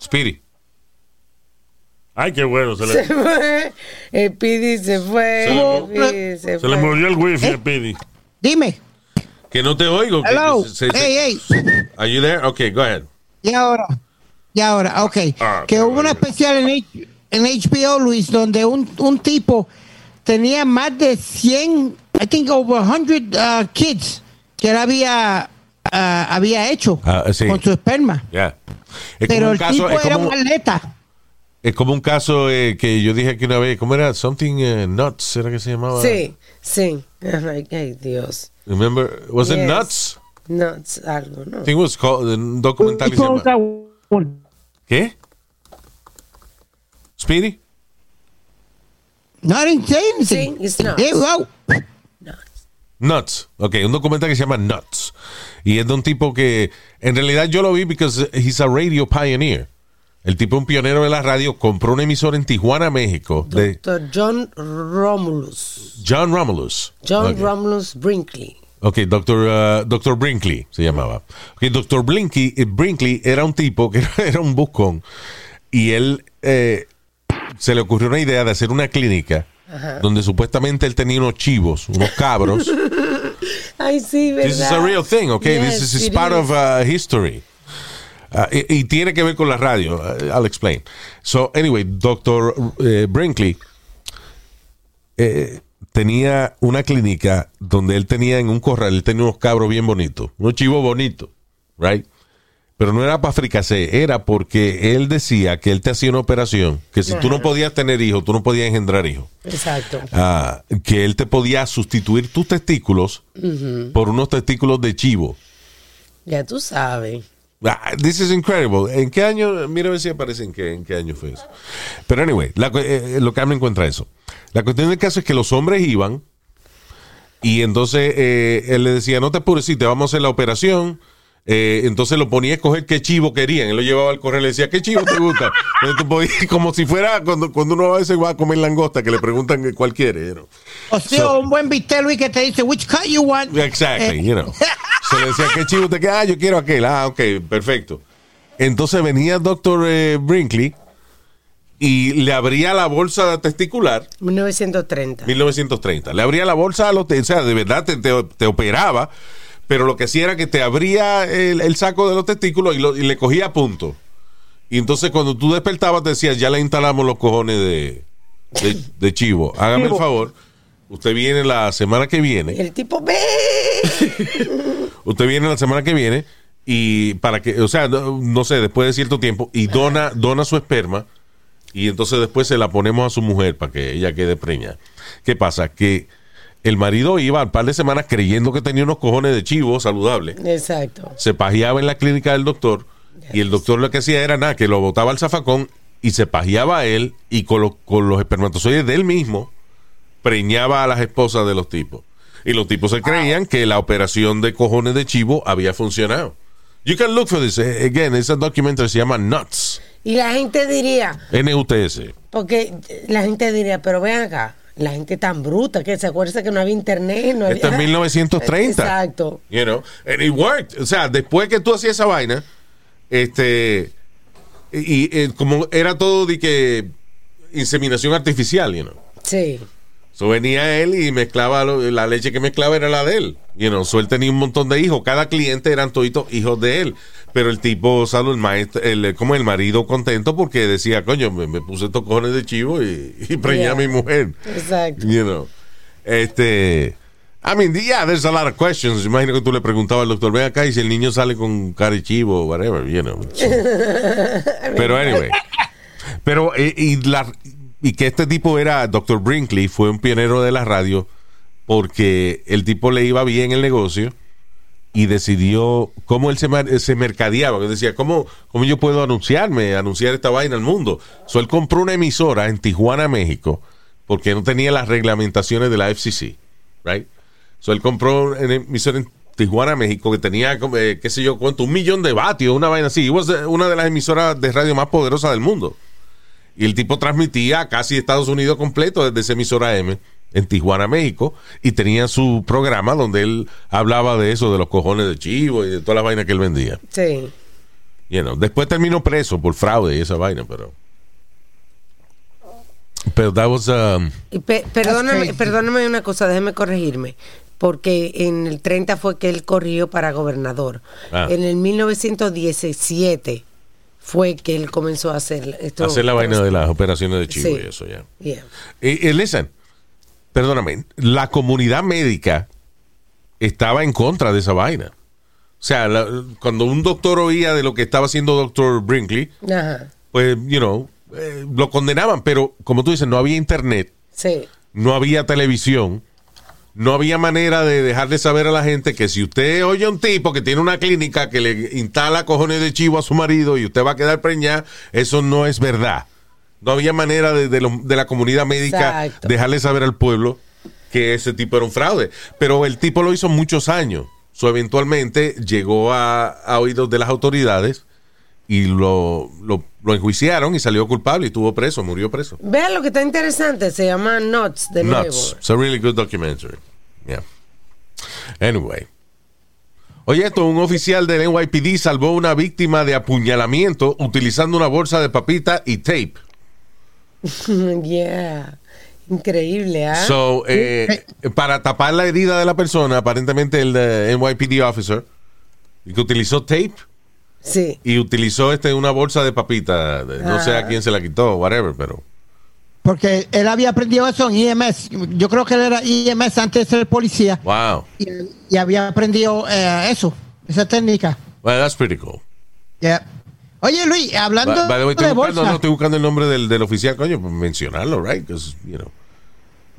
Speedy. Ay, qué bueno. Se Se le, fue. El Pidi se fue. Se le- se se murió el wifi a Pidi. Dime. Que no te oigo. que- Hello. se- se- Hey, hey. Are you there? Okay, go ahead. Y ahora. Y ahora, ok. Ah, que hubo una especial en, H- en HBO, Luis, donde un, un tipo tenía más de 100, I think over 100 uh, kids que él había, uh, había hecho Ah, sí. con su esperma. Yeah. Es como Pero un el caso, tipo es era como, un atleta. es como un caso eh, que yo dije aquí una vez. ¿Cómo era? Something eh, nuts, ¿era que se llamaba? Sí, sí. Ay, ay, Dios. Remember? Was it nuts? Nuts, algo, ¿no? I think it was called, un documental. ¿Qué? Speedy? No, I didn't say anything. Sí, it's nuts. Wow. Nuts. Nuts. Ok, un documental que se llama Nuts. Y es de un tipo que, en realidad yo lo vi because he's a radio pioneer. El tipo, un pionero de la radio, compró una emisora en Tijuana, México, de Doctor John Romulus. John Romulus. John. Romulus Brinkley. Ok, Dr. uh, Dr. Brinkley se llamaba. Ok, Dr. Blinky, eh, Brinkley era un tipo que era, un buscón y él eh, se le ocurrió una idea de hacer una clínica donde supuestamente él tenía unos chivos, unos cabros. Ay, sí, ¿verdad? This is a real thing, okay? Yes, This is, part is. of uh, history. Uh, y, y tiene que ver con la radio. Uh, I'll explain. So, anyway, Dr. eh, Brinkley eh, tenía una clínica donde él tenía en un corral, él tenía unos cabros bien bonitos, unos chivos bonitos, right? Pero no era para fricasé, era porque él decía que él te hacía una operación, que si tú no podías tener hijos, tú no podías engendrar hijos. Exacto. Ah, que él te podía sustituir tus testículos por unos testículos de chivo. Ya tú sabes. Ah, this is incredible. ¿En qué año? Mira a ver si aparece en qué, en qué año fue eso. Pero anyway, la cu- eh, lo que habla encuentra eso. La cuestión del caso es que los hombres iban y entonces eh, él le decía, no te apures, sí, te vamos a hacer la operación. Eh, entonces lo ponía a escoger qué chivo querían. Él lo llevaba al correo y le decía, ¿qué chivo te gusta? Entonces tú podías- como si fuera cuando, cuando uno a veces va a comer langosta, que le preguntan que cuál quiere. you know. O sea, So- un buen bistec, Luis, que te dice, which cut you want? Exactly, Eh, you know. Se le decía, ¿qué chivo te queda? Ah, yo quiero aquel. Ah, ok, perfecto. Entonces venía el doctor eh, Brinkley y le abría la bolsa testicular, 1930. 1930. Le abría la bolsa a los, o sea, de verdad te, te- te operaba, pero lo que hacía era que te abría el, el saco de los testículos y, lo- y le cogía a punto. Y entonces cuando tú despertabas te decías, ya le instalamos los cojones de, de, de chivo. Hágame el favor. Usted viene la semana que viene. El tipo, ve. Usted viene la semana que viene y para que, o sea, no, no sé, después de cierto tiempo y dona, dona su esperma y entonces después se la ponemos a su mujer para que ella quede preña. ¿Qué pasa? Que el marido iba al par de semanas creyendo que tenía unos cojones de chivo saludable. Exacto. Se pajeaba en la clínica del doctor y el doctor lo que hacía era nada, que lo botaba al zafacón y se pajeaba a él y con, los- con los espermatozoides de él mismo preñaba a las esposas de los tipos. Y los tipos se creían que la operación de cojones de chivo había funcionado. You can look for this. Eh, Again, ese documentary se llama Nuts. Y la gente diría, N-U-T-S. porque la gente diría, pero ven acá, la gente tan bruta que se acuerda que no había internet, no había. Esto es 1930. Exacto. You know, and it worked. O sea, después que tú hacías esa vaina, este, y, y, eh, como era todo de que inseminación artificial, you know. Sí. So venía él y mezclaba, lo- la leche que mezclaba era la de él. You know, so él tenía un montón de hijos. Cada cliente eran toditos hijos de él. Pero el tipo, salvo el maestro, el, como el marido contento porque decía, coño, me, me puse estos cojones de chivo y, y preñé a Yeah. mi mujer. Exacto. You know. Este. I mean, yeah, there's a lot of questions. Imagino que tú le preguntabas al doctor, ven acá y si el niño sale con cara de chivo, whatever, you know. Pero anyway. Pero, eh, y, la, y que este tipo era, Dr. Brinkley, fue un pionero de la radio porque el tipo le iba bien el negocio y decidió cómo él se, mar- se mercadeaba. Decía, ¿cómo, ¿cómo yo puedo anunciarme, anunciar esta vaina al mundo? So, él compró una emisora en Tijuana, México, porque no tenía las reglamentaciones de la FCC, right? So, él compró una emisora en Tijuana, México, que tenía, eh, qué sé yo, cuánto, un millón de vatios, una vaina así. It was, eh, una de las emisoras de radio más poderosas del mundo. Y el tipo transmitía casi Estados Unidos completo desde esa emisora M en Tijuana, México, y tenía su programa donde él hablaba de eso, de los cojones de chivo y de todas las vainas que él vendía. Sí. You know, Después terminó preso por fraude y esa vaina, pero... Pero that was... um, pe- perdóname, perdóname una cosa, déjeme corregirme. Porque en el 30 fue que él corrió para gobernador. Ah. En el 1917 fue que él comenzó a hacer esto. hacer la vaina de las operaciones de chivo Sí. y eso ya. Yeah. Y, y listen, perdóname, la comunidad médica estaba en contra de esa vaina. O sea, la- cuando un doctor oía de lo que estaba haciendo doctor Brinkley, Ajá. pues, you know, eh, lo condenaban, pero como tú dices, no había internet, Sí. no había televisión, no había manera de dejarle saber a la gente que si usted oye a un tipo que tiene una clínica que le instala cojones de chivo a su marido y usted va a quedar preñada, eso no es verdad. No había manera de, de lo- de la comunidad médica Exacto. dejarle saber al pueblo que ese tipo era un fraude. Pero el tipo lo hizo muchos años. So, eventualmente llegó a, a oídos de las autoridades y lo, lo, lo enjuiciaron y salió culpable y estuvo preso, murió preso. Vean lo que está interesante, se llama Nuts de nuevo. Nuts. It's a really good documentary. Yeah. Anyway. Oye, esto, un oficial del NYPD salvó a una víctima de apuñalamiento utilizando una bolsa de papita y tape. yeah. Increíble, ¿ah? So, eh, para tapar la herida de la persona, aparentemente el eh, NYPD officer, que utilizó tape sí. y utilizó este una bolsa de papita. de- No sé a quién se la quitó, whatever, pero. Porque él había aprendido eso en IMS. Yo creo que él era IMS antes de ser policía. Wow. Y, y había aprendido eh, eso, esa técnica. Well, that's pretty cool. Yeah. Oye, Luis, hablando By- by the way, estoy de buscando, bolsa. no, estoy buscando el nombre del, del oficial, coño, pues mencionarlo, right? Because, you know,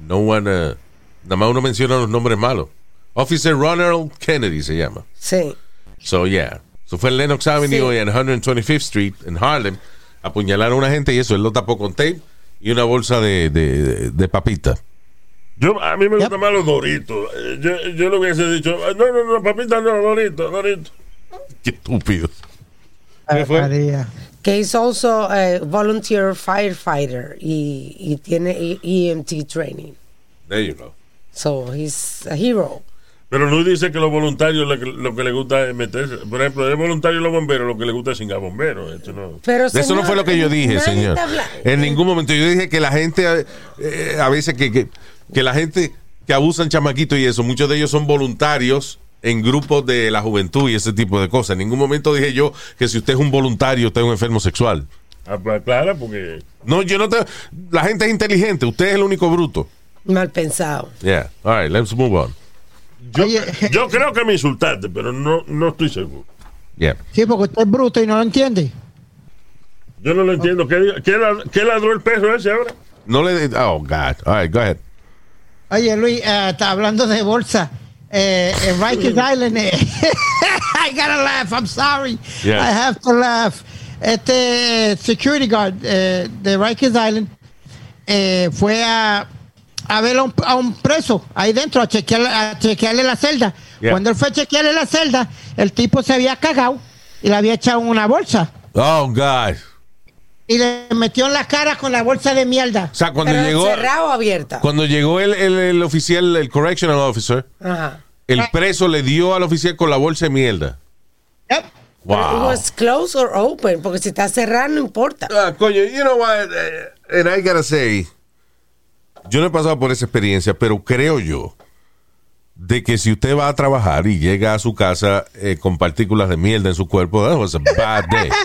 no one, uh, nada más uno menciona los nombres malos. Officer Ronald Kennedy se llama. Sí. So, yeah. So fue en Lenox Avenue Sí. y en 125th Street, en Harlem. Apuñalaron a una gente y eso, él lo tapó con tape y una bolsa de, de, de, de papita. Yo, a mí me gustan Yep. más los doritos. Eh, Yo, yo le hubiese dicho, "Ah, no, no, no, papita, no, dorito, dorito. Qué estúpido. Ah, María. Que es also a volunteer firefighter y, y tiene EMT training. There you go. So he's a hero. Pero Luis dice que los voluntarios lo que, lo que les gusta es meterse. Por ejemplo, es voluntario los bomberos, lo que les gusta es cingar bomberos. Esto no. Pero, Eso no señor, fue lo que yo dije, señor. En ningún momento. Yo dije que la gente, eh, a veces que, que, que la gente que abusan chamaquitos y eso, muchos de ellos son voluntarios en grupos de la juventud y ese tipo de cosas. En ningún momento dije yo que si usted es un voluntario, usted es un enfermo sexual. Ah, pues, Claro, porque. No, yo no te... La gente es inteligente, usted es el único bruto. Mal pensado. Yeah. All right, let's move on. Yo, Oye, yo creo que me insultaste, pero no, no estoy seguro. Yeah. Sí, porque usted es bruto y no lo entiende. Yo no lo entiendo. ¿Qué, qué, qué ladró el perro ese ahora? No le... de- Oh, God. All right, go ahead. Oye, Luis, eh, está hablando de bolsa. Eh, en Rikers Island, eh, I gotta laugh, I'm sorry. Yeah. I have to laugh. Este security guard eh, de Rikers Island eh, fue a, a ver a un, a un preso ahí dentro, a chequearle, a chequearle la celda. Yeah. Cuando él fue a chequearle la celda, el tipo se había cagado y le había echado en una bolsa. Oh, God. Y le metió en la cara con la bolsa de mierda. O sea, cuando Pero llegó... cerrada o abierta. Cuando llegó el, el, el oficial, el correctional officer, Ajá. el preso le dio al oficial con la bolsa de mierda. Yep. Pero It Wow. was closed or open, porque si está cerrado no importa. Ah, coño, you know what? eh, and I gotta say, yo no he pasado por esa experiencia, pero creo yo de que si usted va a trabajar y llega a su casa eh, con partículas de mierda en su cuerpo, that was a bad day.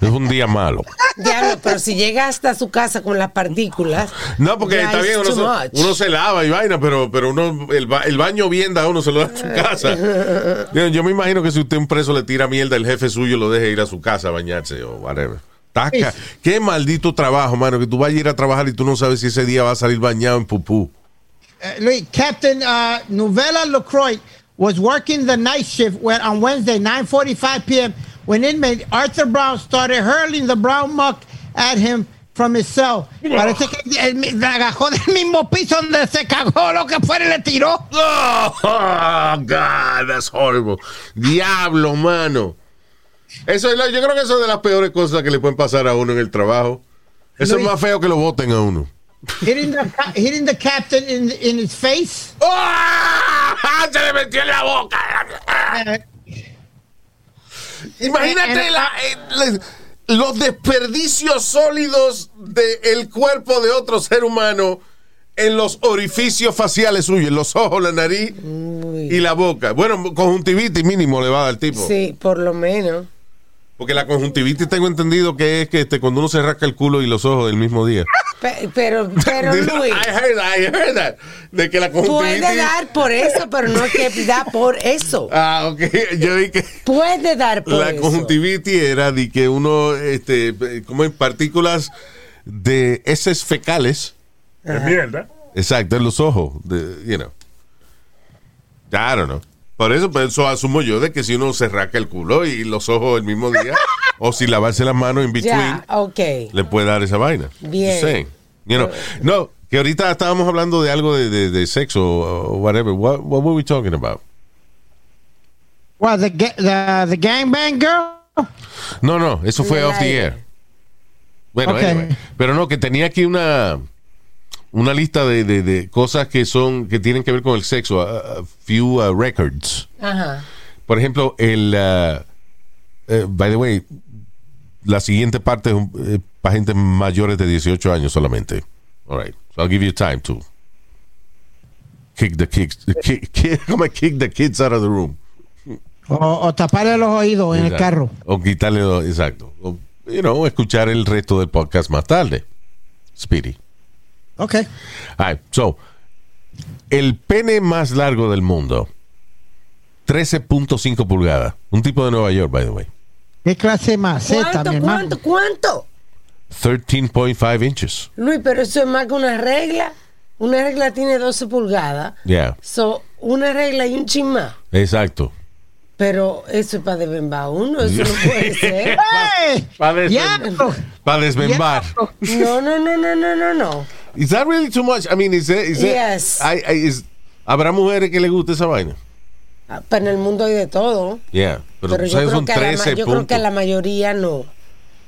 Es un día malo. Diablo, pero si llega hasta su casa con las partículas. No, porque está bien, uno se, much. uno se lava y vaina, pero, pero uno el, ba- el baño bien da uno se lo da a su casa. Yo, yo me imagino que si usted un preso le tira mierda, el jefe suyo lo deje ir a su casa a bañarse o whatever. Taca. Qué maldito trabajo, mano, que tú vayas a ir a trabajar y tú no sabes si ese día va a salir bañado en pupú. Uh, Luis, Captain uh, Novella LaCroix was working the night shift when, on Wednesday, 9:45 p.m. when inmate Arthur Brown started hurling the brown muck at him from his cell. Parece que la agajó del mismo piso donde se cagó lo que fuera y le tiró. Oh, God, that's horrible. Diablo, mano. Eso es lo- yo creo que eso es de las peores cosas que le pueden pasar a uno en el trabajo. Eso es más feo que lo voten a uno. hitting the hitting the captain in in his face. ¡Ah! Se le metió en la boca. Uh, Imagínate Eh, la- eh, los desperdicios sólidos del cuerpo de otro ser humano en los orificios faciales suyos, en los ojos, la nariz y la boca. Bueno, conjuntivitis mínimo le va a dar tipo. Sí, por lo menos. Porque la conjuntivitis tengo entendido que es que este, cuando uno se rasca el culo y los ojos del mismo día. Pe- Pero, pero I Luis, heard that, I heard that. De que la puede conjuntivitis... dar por eso, pero no es que da por eso. Ah, ok. Yo vi que... Puede dar por la eso. conjuntivitis era de que uno, este, como en partículas de heces fecales, Es mierda. exacto, en los ojos, de, you know. I don't know. Por eso, pues, eso asumo yo de que si uno se rasca el culo y los ojos el mismo día, o si lavarse las manos en between, Ya, ok. le puede dar esa vaina. Bien. You know. No, que ahorita estábamos hablando de algo de, de, de sexo o whatever. What, what were we talking about? well, the the the gangbang girl. No, no, eso fue off the air. Bueno, Ok. anyway. pero no, que tenía aquí una una lista de, de- de cosas que son que tienen que ver con el sexo, a, a few uh, records. Ajá. Por ejemplo, el uh, eh, by the way, la siguiente parte es para gente mayores de 18 años solamente. All right. So I'll give you time to kick the kids, kick, kick, kick the kids out of the room. O, o taparle los oídos en el Exacto. carro. O quitarle, lo- exacto. O, you know, escuchar el resto del podcast más tarde. Speedy. Ok. All right, so, el pene más largo del mundo, 13.5 pulgadas. Un tipo de Nueva York, by the way. ¿Qué clase maceta, mi ¿Cuánto, hermano? cuánto, cuánto? 13.5 inches. Luis, pero eso es más que una regla. Una regla tiene 12 pulgadas. Yeah, So, una regla y un chin más. exacto. Pero eso es para desbembar uno, eso no puede ser. ¡Ey! Para ¡Diablo! Para desmembar. No, no, no, no, no, no, no. Is that really too much? I mean, is it, is it- Yes. I- I- is- ¿Habrá mujeres que le guste esa vaina? Ah, Pero en el mundo hay de todo. Yeah, pero, Pero tú yo sabes, creo, son que a la, ma- 13 yo creo que a puntos. la mayoría no.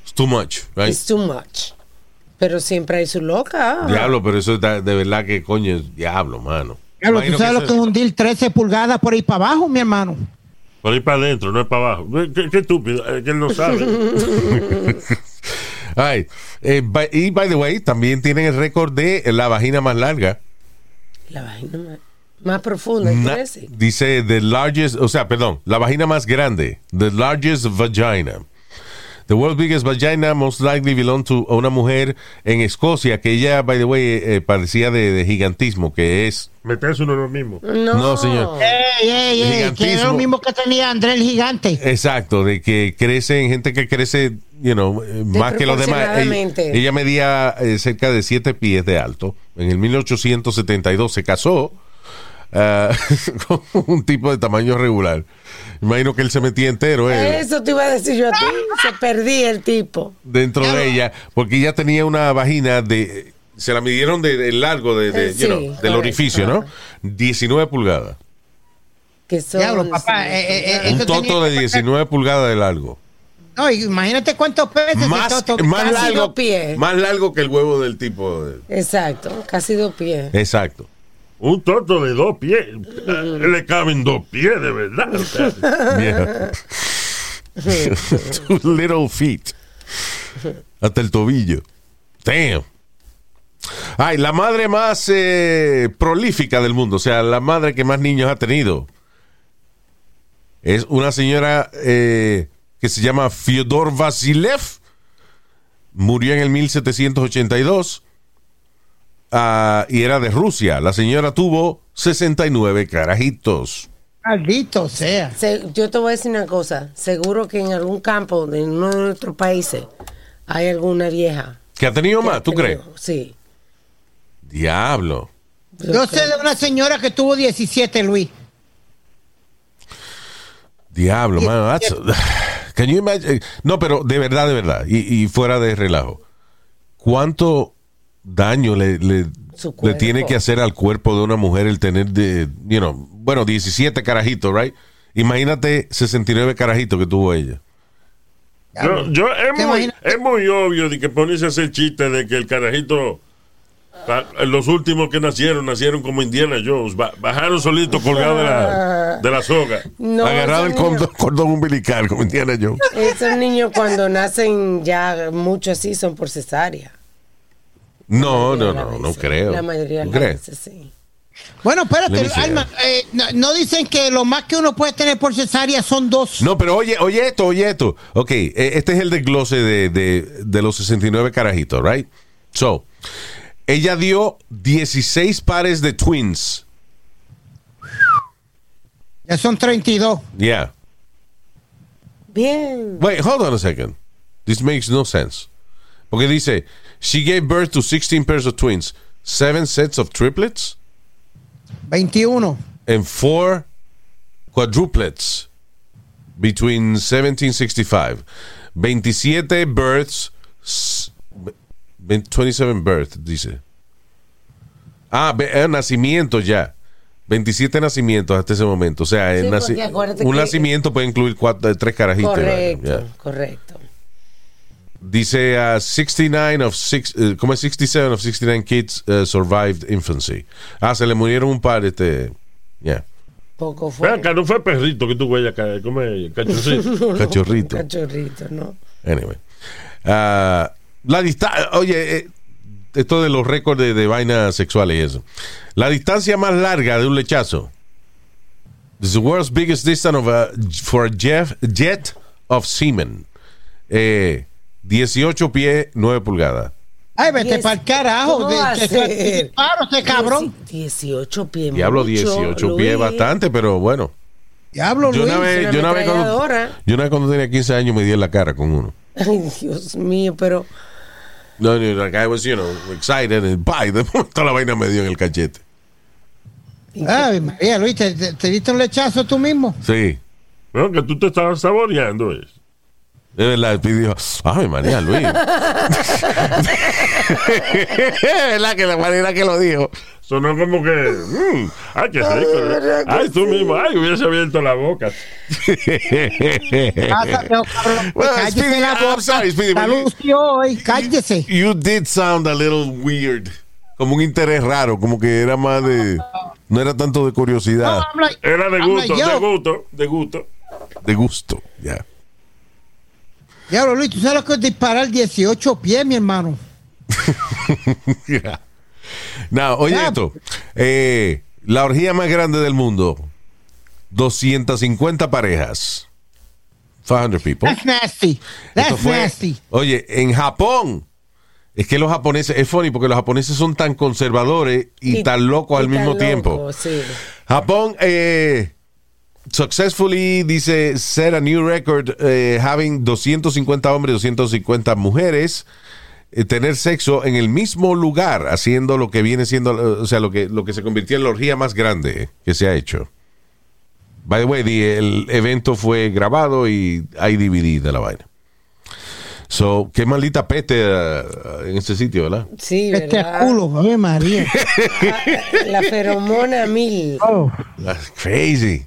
It's too much, right? It's too much. Pero siempre hay su loca. Diablo, pero eso de verdad que coño es diablo, mano. Diablo, ¿tú sabes lo que es un deal 13 pulgadas por ahí para abajo, mi hermano? Por ahí para adentro, no es para abajo. Qué, qué estúpido, es que él no sabe. Ay, eh, by- y by the way, también tienen el récord de la vagina más larga. La vagina más, más profunda, Na- dice the largest, o sea, perdón, la vagina más grande, the largest vagina. The world's biggest vagina most likely belong to a una mujer en Escocia que ella, by the way, eh, eh, padecía de, de gigantismo, que es Meterse uno en lo mismo. No, No, señor. ¡Ey, ey, ey! Que es Gigantismo. lo mismo que tenía André el Gigante. Exacto, de que crece en gente que crece, you know, eh, más que los demás. Ella, medía eh, cerca de 7 pies de alto. En el 1872 se casó ah, con un tipo de tamaño regular. Imagino que él se metía entero eh, Eso te iba a decir yo a ti. Se perdí el tipo. dentro de ella, porque ella tenía una vagina de. Se la midieron de, de largo de, de, Eh, you know, del orificio, ¿no? 19 pulgadas. Que son, Diablo, papá. eh, eh, eh, Un tenía- de 19 pulgadas de largo. No, imagínate cuántos peces Más, toto- más Casi largo, dos pies. más largo que el huevo del tipo. de- Exacto, casi dos pies. Exacto. Un toto de dos pies. Le caben dos pies, de verdad. O sea. Two little feet. Hasta el tobillo. Damn. Ay, la madre más eh, prolífica del mundo, o sea, la madre que más niños ha tenido. Es una señora eh, que se llama Fyodor Vasilev. Murió en el 1782 ah, y era de Rusia. La señora tuvo 69 carajitos. Maldito sea. Se- yo te voy a decir una cosa. Seguro que en algún campo de uno de nuestros países hay alguna vieja. ¿Que ha tenido que más? ha ¿Tú crees? Sí. Diablo. Yo sé de una señora que tuvo 17, Luis. Diablo, mano. that's- Can you imagine? No, pero de verdad, de verdad. Y, y fuera de relajo. ¿Cuánto daño le, le, tiene que hacer al cuerpo de una mujer el tener de, you know, bueno, 17 carajitos, right? Imagínate 69 carajitos que tuvo ella. Yo, yo- es, ¿Te muy, es muy obvio de que ponerse a hacer chiste de que el carajito, los últimos que nacieron, nacieron como Indiana Jones, ba- bajaron solito colgado de la, de la soga. No, Agarrado el cordón, cordón umbilical, como Indiana Jones. Esos niños cuando nacen ya mucho así son por cesárea. No, no, no, no creo. La mayoría de ¿Tú las veces sí. Bueno, espérate. Alma, eh, no, no dicen que lo más que uno puede tener por cesárea son dos. No, pero oye, oye esto, oye esto. Ok, eh, este es el desglose de, de, de los 69 carajitos, right? So, ella dio 16 pares de twins. Ya son 32. Yeah. Bien. Wait, hold on a second. This makes no sense. Porque dice, she gave birth to 16 pairs of twins, seven sets of triplets, 21. and four quadruplets between 1765. 27 births, 27 births, dice. Ah, eh, nacimientos ya. 27 nacimientos hasta ese momento. O sea, Sí, naci- un que- nacimiento puede incluir cuatro, tres carajitos. Correcto, Yeah. correcto. Dice uh, 69 of six, eh, como es 67 of 69 kids uh, survived infancy. Ah, se le murieron un par, este, yeah, Poco fue. acá, no fue perrito que tuvo ella, como es, cachorrito. cachorrito. Cachorrito, ¿no? Anyway. La distancia, oye, eh, esto de los récords de, de vainas sexuales y eso. La distancia más larga de un lechazo. This is the world's biggest distance of a, for a jet, jet of semen. Eh, 18 pies, 9 pulgadas. Ay, vete para el carajo. ¿Cómo De, va a que- ser? que- disparo ese cabrón. Dieci- 18 pies. Diablo, mucho, 18 pies, Luis. bastante, pero bueno. Diablo, Yo Luis. una, vez, yo, una vez cuando, yo una vez cuando tenía 15 años me di en la cara con uno. Ay, Dios mío, pero No, no, I was, you know, excited and bye. De momento la vaina me dio en el cachete. Ay, María, Luis, ¿te, te, te diste un lechazo tú mismo? Sí. No, que tú te estabas saboreando eso. De verdad, y dijo, ay, María Luis. ¿Verdad que la manera que lo dijo? Sonó como que, mm, ay, qué rico. Ay, tú mismo, ay, hubiese abierto la boca. Well, cállese Speedy, la I'm sorry, hoy, cállese. You did sound a little weird. Como un interés raro, como que era más de. No era tanto de curiosidad, No, I'm like- Era de gusto, like, de gusto, de gusto. de gusto. Ya. Diablo, Luis, ¿tú sabes lo que es disparar 18 pies, mi hermano? Yeah. Now, oye esto. Eh, la orgía más grande del mundo. 250 parejas. 500 people. That's nasty. That's fue- nasty. Oye, en Japón. Es que los japoneses, es funny porque los japoneses son tan conservadores y, tan locos y al tan mismo loco, tiempo. sí. Japón eh, successfully dice set a new record eh, having 250 hombres, 250 mujeres eh, tener sexo en el mismo lugar, haciendo lo que viene siendo, o sea, lo que, lo que se convirtió en la orgía más grande que se ha hecho. By the way, the- el evento fue grabado y hay DVD de la vaina. So, qué maldita peste eh, en ese sitio, ¿verdad? Sí, Este culo, María. La feromona mil. Oh, That's crazy.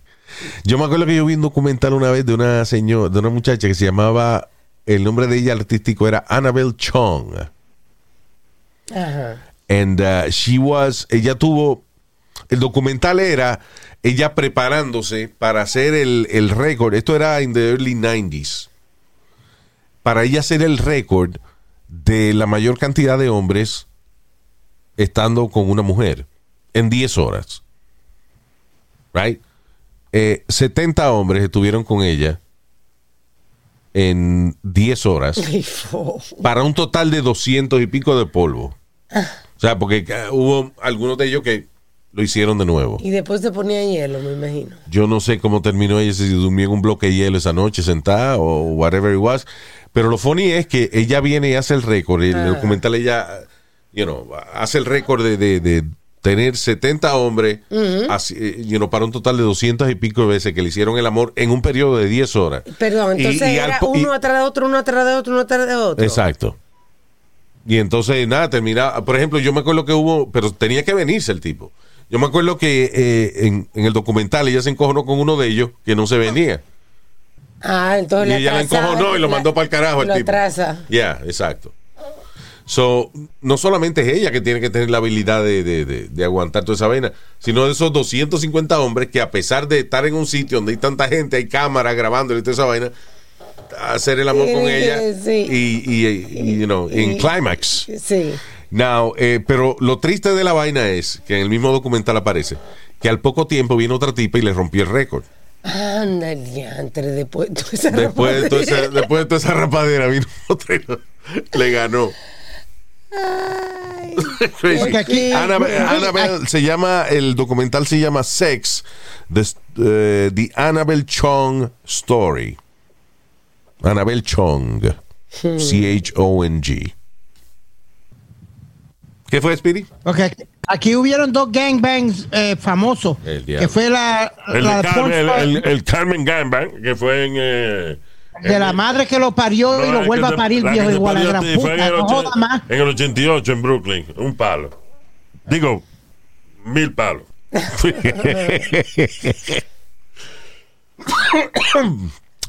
Yo me acuerdo que yo vi un documental una vez de una señora, de una muchacha que se llamaba, el nombre de ella artístico era Annabelle Chong. Ajá. And uh, she was, ella tuvo, el documental era ella preparándose para hacer el, el récord. Esto era en the early 90s. Para ella hacer el récord de la mayor cantidad de hombres estando con una mujer en 10 horas. Right? Eh, 70 hombres estuvieron con ella en 10 horas para un total de 200 y pico de polvo. O sea, porque eh, hubo algunos de ellos que lo hicieron de nuevo. Y después se ponía hielo, me imagino. Yo no sé cómo terminó ella, si durmió en un bloque de hielo esa noche sentada o whatever it was. Pero lo funny es que ella viene y hace el récord. El Ajá. documental ella, you know, hace el récord de, de- de tener 70 hombres así, eh, you know, para un total de 200 y pico de veces que le hicieron el amor en un periodo de 10 horas. Perdón, entonces y era po- y- uno atrás de otro, uno atrás de otro, uno atrás de otro. Exacto. Y entonces, nada, terminaba. Por ejemplo, yo me acuerdo que hubo, pero tenía que venirse el tipo. Yo me acuerdo que eh, en, en el documental ella se encojonó con uno de ellos que no se venía. Ah, entonces Y la ella la encojonó y lo mandó para el carajo el lo tipo. Ya, exacto. So, no solamente es ella que tiene que tener la habilidad de, de- de- de aguantar toda esa vaina, sino de esos 250 hombres que a pesar de estar en un sitio donde hay tanta gente, hay cámaras grabando y toda esa vaina, hacer el amor con ella sí. y, y- y, you know, en climax. Sí. Now, eh, pero lo triste de la vaina es que en el mismo documental aparece que al poco tiempo vino otra tipa y le rompió el récord. Anda, diantre, después de toda esa Después de, toda esa, rapadera. después de toda esa rapadera vino otra le ganó. Ay, Crazy. Porque aquí- Annabelle, Annabelle se llama, el documental se llama Sex, the, eh, the Annabelle Chong Story. Annabelle Chong. C-H-O-N-G. ¿Qué fue, Speedy? Ok, aquí hubieron dos gangbangs eh, famosos. El. Que fue la, El, la de Carmen, el, pornstar el- el Carmen Gangbang, que fue en. eh, de la madre que lo parió no, y lo te- a parir, viejo, igual a gran a ti, fue en puta. el No joda más. En el 88 en Brooklyn, un palo. Digo, mil palos.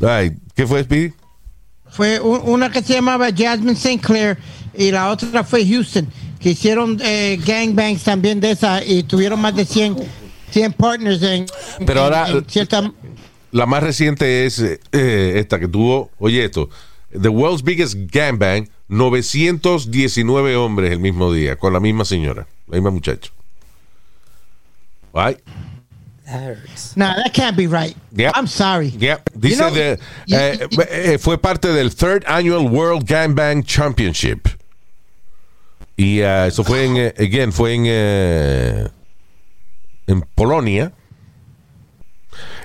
Ay, ¿Qué fue, Speedy? Fue un- una que se llamaba Jasmine St. Clair y la otra fue Houston, que hicieron eh, gangbangs también de esa y tuvieron más de 100, 100 partners en, Pero en- ahora- en cierta... La más reciente es eh, esta que tuvo, oye esto, The World's Biggest Gangbang, 919 hombres el mismo día, con la misma señora, la misma muchacha. That hurts. Nah, that can't be right. Yep. I'm sorry. yeah. Dice You know, de- y- eh, eh, fue parte del Third Annual World Gangbang Championship. Y eh, eso fue en, again, fue en, en Polonia.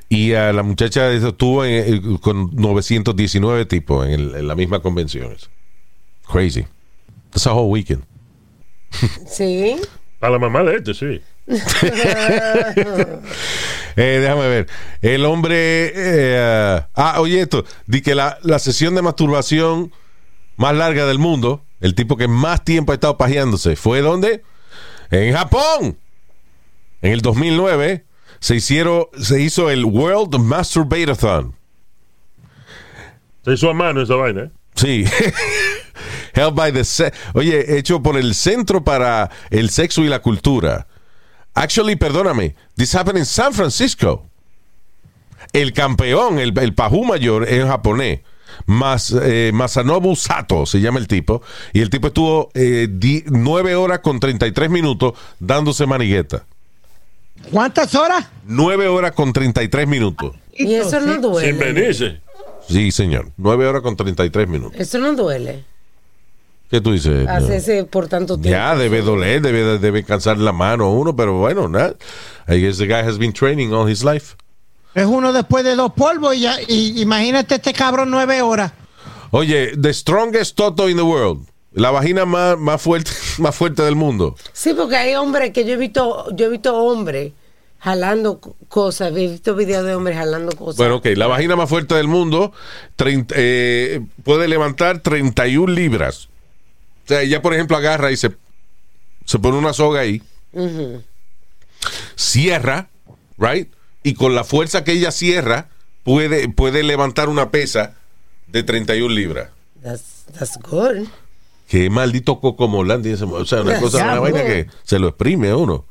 Y eh, la muchacha estuvo en- eh, con 919 tipos en, el- en la misma convención. Crazy. That's a whole weekend. Sí. A la mamá de este, sí. Eh, déjame ver. El hombre. eh, ah, oye, esto. Di que la, la sesión de masturbación más larga del mundo, el tipo que más tiempo ha estado pajeándose, ¿fue dónde? En Japón. En el 2009 se, hicieron, se hizo el World Masturbatathon. Se hizo a mano esa vaina, ¿eh? Sí. Held by the Oye, hecho por el Centro para el Sexo y la Cultura. Actually, perdóname, this happened in San Francisco. El campeón, el, el pajú mayor en japonés, Mas, eh, Masanobu Sato se llama el tipo, y el tipo estuvo eh, di- 9 horas con 33 minutos dándose manigueta. ¿Cuántas horas? 9 horas con 33 minutos. Y eso no duele. Sin venirse. Sí, señor. 9 horas con 33 minutos. Eso no duele. ¿Qué tú dices? Hacerse por tanto tiempo. Ya, debe doler, debe, debe cansar la mano a uno, pero bueno, nada. I guess the guy has been training all his life. Es uno después de dos polvos y, ya, y imagínate este cabrón nueve horas. Oye, the strongest toto in the world. La vagina más, más fuerte, más fuerte del mundo. Sí, porque hay hombres que yo he visto, yo he visto hombres jalando co- cosas, he visto videos de hombres jalando cosas. Bueno, ok, la vagina más fuerte del mundo eh, puede levantar 31 libras. O sea, ella, por ejemplo, agarra y se, se pone una soga ahí, cierra, right? Y con la fuerza que ella cierra, puede, puede levantar una pesa de 31 libras. That's, that's good. Qué maldito cocomolán tiene ese mo- O sea, una cosa, una vaina que se lo exprime a uno.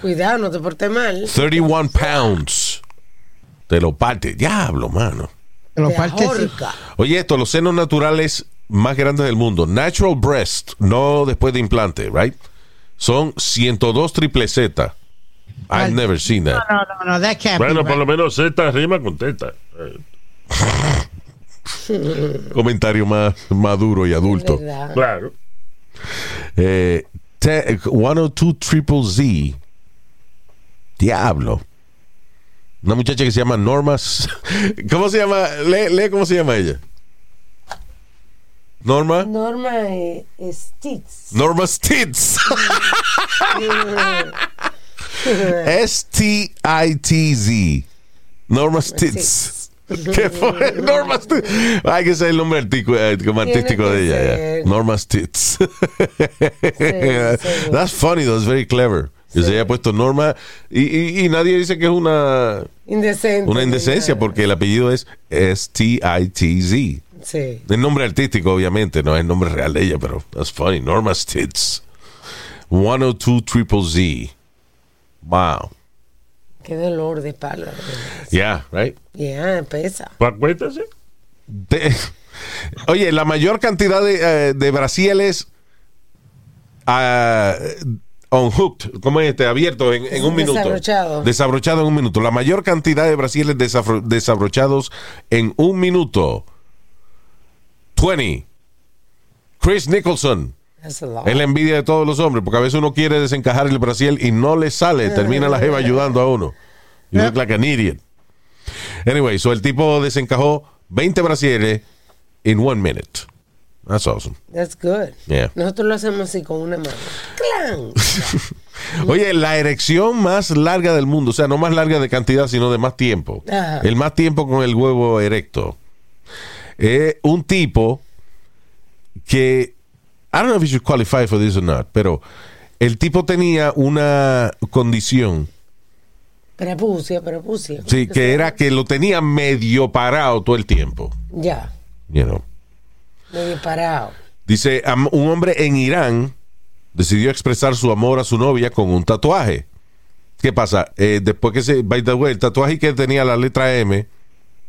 Cuidado, no te portes mal. 31 pounds. Te lo parte. Diablo, mano. Te lo Te parte. Oye, esto, los senos naturales más grandes del mundo. Natural breast, no después de implante, right? son 102 triple Z. I've never seen that. No, no, no, that can't Bueno, be por lo menos Z rima con teta. Comentario más maduro y adulto. Claro. Eh, te- 102 Triple Z. Diablo. Una muchacha que se llama Norma. ¿Cómo se llama? Lee, lee cómo se llama ella. Norma. Norma eh, Stitz. Norma Stitz. S-T-I-T-Z. Norma Stitz. ¿Qué fue? Norma Stitz. Hay que ser el nombre artístico, eh, artístico que de ella. Norma Stitz. That's funny, though. It's very clever. Que se haya puesto Norma. Y, y- y nadie dice que es una, Indecente. una indecencia porque el apellido es S-T-I-T-Z. Sí. El nombre artístico, obviamente, no es el nombre real de ella, pero that's funny. Norma Stitz. 102 Triple Z. Wow. Qué dolor de palo. Yeah, right? Ya, pesa. Te- oye, la mayor cantidad de, eh, de brasiles ah, unhooked, ¿cómo es este? Abierto en, en un minuto. Desabrochado. Desabrochado en un minuto. La mayor cantidad de brasiles desabrochados en un minuto. 20. Chris Nicholson. Es la envidia de todos los hombres, porque a veces uno quiere desencajar el brasiel y no le sale. Termina la jeva ayudando a uno. You look like an idiot. Anyway, so el tipo desencajó 20 brasieles in one minute. That's awesome. That's good. Yeah. Nosotros lo hacemos así con una mano. ¡Clan! Oye, la erección más larga del mundo, o sea, no más larga de cantidad, sino de más tiempo. Ajá. El más tiempo con el huevo erecto. Es un tipo que, I don't know if you should qualify for this or not, pero el tipo tenía una condición, Prepucia, prepucia. sí, que era que lo tenía medio parado todo el tiempo. Ya, You know. medio parado. Dice, un hombre en Irán decidió expresar su amor a su novia con un tatuaje. ¿Qué pasa? Eh, después que se, by the way, el tatuaje que tenía la letra M,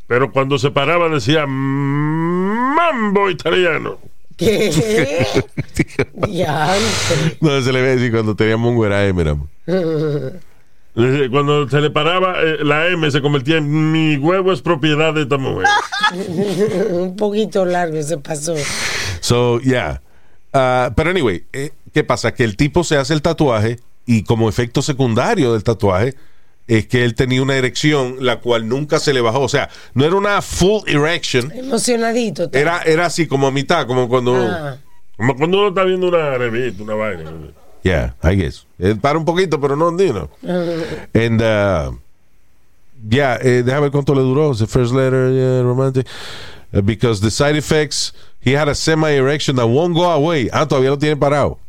Pero cuando se paraba decía mambo italiano. ¿Qué? ya, no se le ve decir cuando teníamos un era M, era. Cuando se le paraba eh, la M se convertía en mi huevo es propiedad de esta mujer. un poquito largo se pasó. So, yeah. Ah, pero anyway, eh, ¿qué pasa? Que el tipo se hace el tatuaje y como efecto secundario del tatuaje es que él tenía una erección la cual nunca se le bajó. O sea, no era una full erection, Emocionadito. era, era así como a mitad, como cuando... Ah, Como cuando uno está viendo una revista, una vaina. Yeah, I guess. Eh, para un poquito, pero no, you know. And, uh, yeah, eh, déjame ver cuánto le duró. The first letter, yeah, romantic. Uh, because the side effects, he had a semi-erection that won't go away. Ah, todavía lo tiene parado.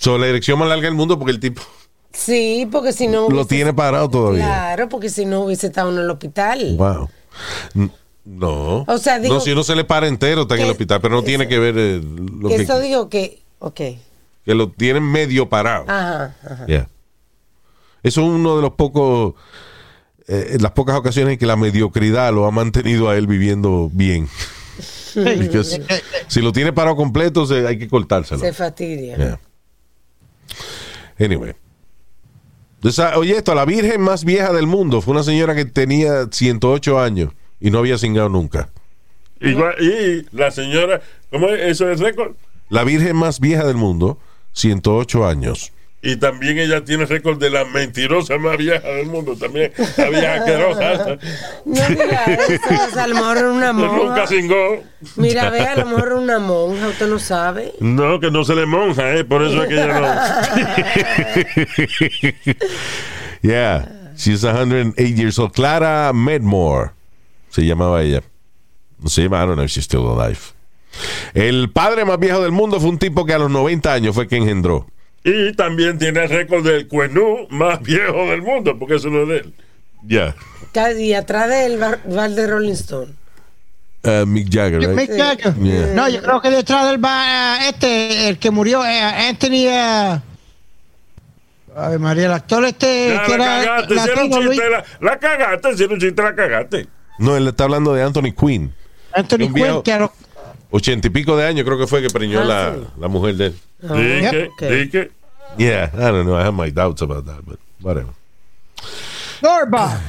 So, la erección más larga del mundo porque el tipo sí, porque si no. lo hubiese- tiene parado todavía. Claro, porque si no hubiese estado en el hospital. Wow. No. O sea, digo- no, si uno se le para entero, está en el hospital, pero no tiene que ver eh, lo que, Eso digo que. Ok. que lo tienen medio parado. Ajá, ajá. Yeah. Eso es uno de los pocos, eh, las pocas ocasiones en que la mediocridad lo ha mantenido a él viviendo bien. Because si lo tiene parado completo, se- hay que cortárselo. Se fastidia. Yeah. Anyway. Oye, esto, la virgen más vieja del mundo fue una señora que tenía 108 años y no había cingado nunca. Igual, y la señora, ¿cómo es? Eso es récord. La virgen más vieja del mundo, 108 años. Y también ella tiene récord de la mentirosa más vieja del mundo. También la vieja asquerosa. No diga eso. o sea, a lo mejor era una monja. Nunca cingó. Mira, ve, a lo mejor era una monja, usted no sabe. No, que no se le monja, ¿eh? Por eso es que ella Yeah. She's 108 years old. Clara Medmore se llamaba ella. No se llama, I don't know if she's still alive. El padre más viejo del mundo fue un tipo que a los 90 años fue que engendró. Y también tiene el récord del cuenú más viejo del mundo, porque eso no es de él. Yeah. Y atrás del bar, bar de Rolling Stone. Uh, Mick Jagger, right? Mick Jagger. Yeah. No, yo creo que detrás del va eh, este, el que murió, eh, Anthony. eh, Ay, María, el actor este Ya, que la era cagaste, si latino, Luis, chiste, la, la cagaste, si era un chiste, la cagaste. No, él está hablando de Anthony Quinn. Anthony. Quinn, que a los- Ochenta y pico de años creo que fue que preñó Ah, la, sí. la mujer de él. Que, di que. Yeah, I don't know. I have my doubts about that, but whatever. Zorba.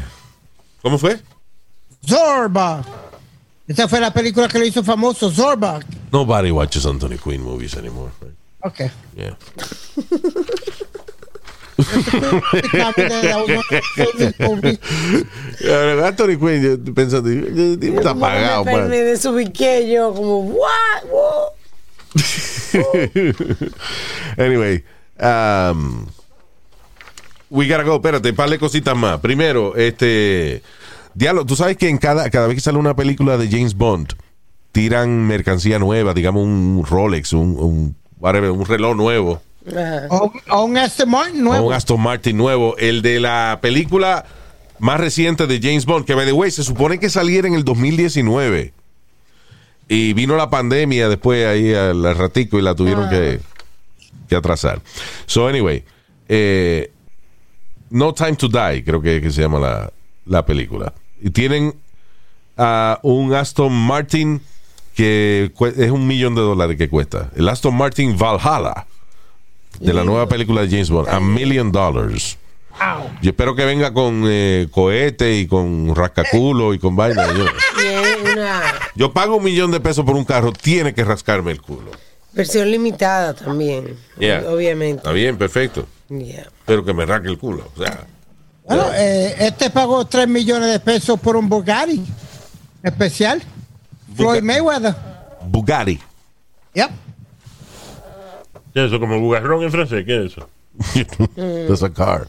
¿Cómo fue? Zorba. Esa fue la película que lo hizo famoso, Zorba. Nobody watches Anthony Quinn movies anymore. Right? Ok. Yeah. Yeah, Anthony Quinn, yo estoy pensando, está apagado, me, man. me desubiqué yo como, what? What? anyway, um, we gotta go. Espérate, par de cositas más. Primero, este. Diablo, tú sabes que en cada, cada vez que sale una película de James Bond, tiran mercancía nueva, digamos un Rolex, un, un, whatever, un reloj nuevo, Ajá. O, o un Aston Martin o nuevo. un Aston Martin nuevo. El de la película más reciente de James Bond, que by the way, se supone que saliera en el 2019. Y vino la pandemia después ahí al, al ratico y la tuvieron que, que atrasar. So, anyway, eh, No Time to Die, creo que, que se llama la, la película. Y tienen a un Aston Martin que es un millón de dólares que cuesta. El Aston Martin Valhalla de la nueva película de James Bond, a million dollars. Yo espero que venga con eh, cohete y con rascaculo y con vaina. Yo pago un millón de pesos por un carro, tiene que rascarme el culo. Versión limitada también. Yeah. Obviamente. Está bien, perfecto. Yeah. Pero que me rasque el culo. O sea, Bueno, eh, este pagó 3 millones de pesos por un Bugatti especial. Floyd Mayweather. Bugatti. Yep. ¿Qué es eso? ¿Como bugarrón en francés? ¿Qué es eso? That's a car.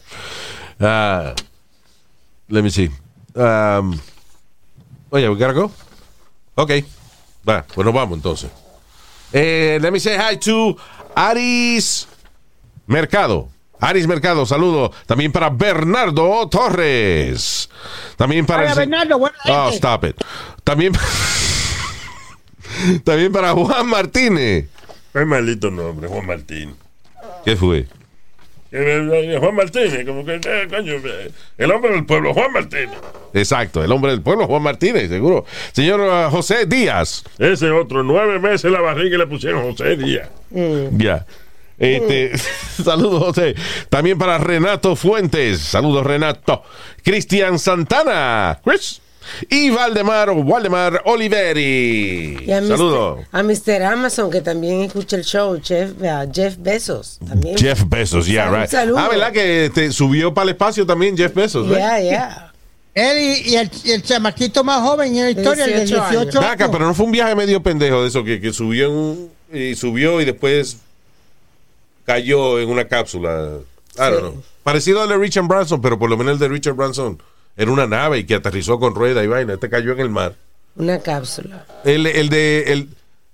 Uh, let me see. Um, oye, we gotta go. Ok. Va, pues nos vamos entonces. Eh, let me say hi to Aris Mercado. Aris Mercado, saludo. También para Bernardo Torres. También para Hola, el se- Bernardo, buena Oh, stop it. También, también para Juan Martínez. Qué maldito nombre, Juan Martín. ¿Qué fue? Eh, eh, Juan Martínez, como que, eh, coño, eh, el hombre del pueblo, Juan Martínez. Exacto, el hombre del pueblo, Juan Martínez, seguro. Señor uh, José Díaz. Ese otro, nueve meses en la barriga y le pusieron José Díaz. Ya. Este, saludos, José. También para Renato Fuentes. Saludos, Renato. Cristian Santana. Chris. Y Valdemar, Waldemar Oliveri. Y a a Mr. Amazon, que también escucha el show, Jeff, uh, Jeff Bezos. También. Jeff Bezos, yeah, Salud, right. saludos. Ah, ¿verdad que te subió para el espacio también Jeff Bezos? right? Yeah, yeah. Él y, y el, y el chamaquito más joven en la historia, el de 18 años. 18 Ven acá, años. pero no fue un viaje medio pendejo de eso que, que subió en un- y subió y después cayó en una cápsula. I don't know. Parecido al de Richard Branson, pero por lo menos el de Richard Branson era una nave y que aterrizó con rueda y vaina. Este cayó en el mar. Una cápsula. El, el de el,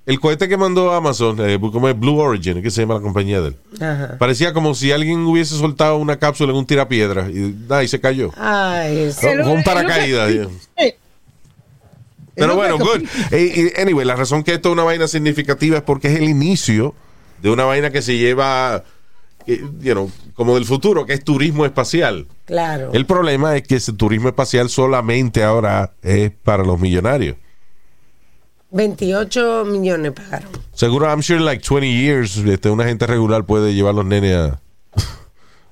el cohete que mandó Amazon, eh, como es Blue Origin, que se llama la compañía de él. Ajá. Parecía como si alguien hubiese soltado una cápsula en un tirapiedra y, nada, y se cayó. Ay, sí. Con, con paracaídas. yeah. Sí. Pero bueno, lo good. Eh, anyway, la razón que esto es una vaina significativa es porque es el inicio de una vaina que se lleva, you know, como del futuro, que es turismo espacial. Claro. El problema es que ese turismo espacial solamente ahora es para los millonarios. 28 millones pagaron. Seguro, I'm sure like 20 years, este, una gente regular puede llevar los nenes a,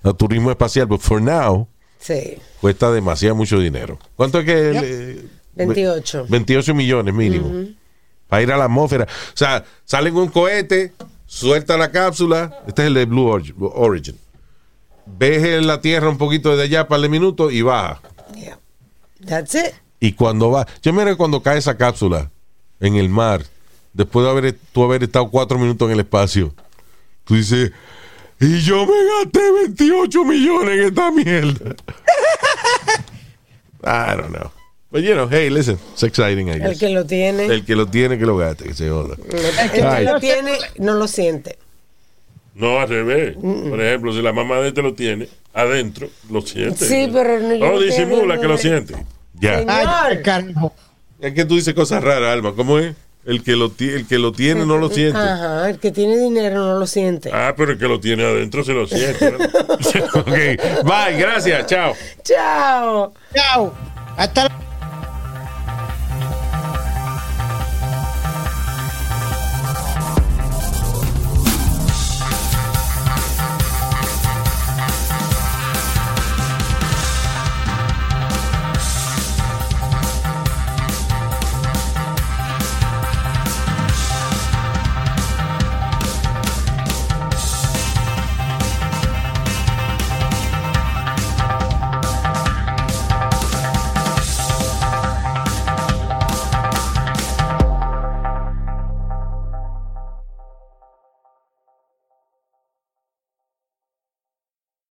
a turismo espacial, pero for now Sí. cuesta demasiado mucho dinero. ¿Cuánto es que? eh, 28. 28 millones mínimo. Para ir a la atmósfera. O sea, salen un cohete, suelta la cápsula. Este es el de Blue Origin. Ves en la Tierra un poquito desde allá, par de minutos y baja. Yeah. That's it. Y cuando va, yo mira cuando cae esa cápsula en el mar, después de haber, tú haber estado cuatro minutos en el espacio, tú dices, y yo me gasté 28 millones en esta mierda. I don't know. But you know, hey, listen, it's exciting, I El que lo tiene. El que lo tiene, que lo gaste, que se joda. El que lo tiene, no lo siente. No, al revés. Por ejemplo, si la mamá de este lo tiene adentro, lo siente. Sí, pero no- No no disimula que lo siente. Ya. Carajo. Es que tú dices cosas raras, Alma. ¿Cómo es? El que lo, el que lo tiene no lo siente. Ajá, el que tiene dinero no lo siente. Ah, pero el que lo tiene adentro se lo siente. ¿no? ok. Bye, gracias. Chao. Chao. Chao. Hasta la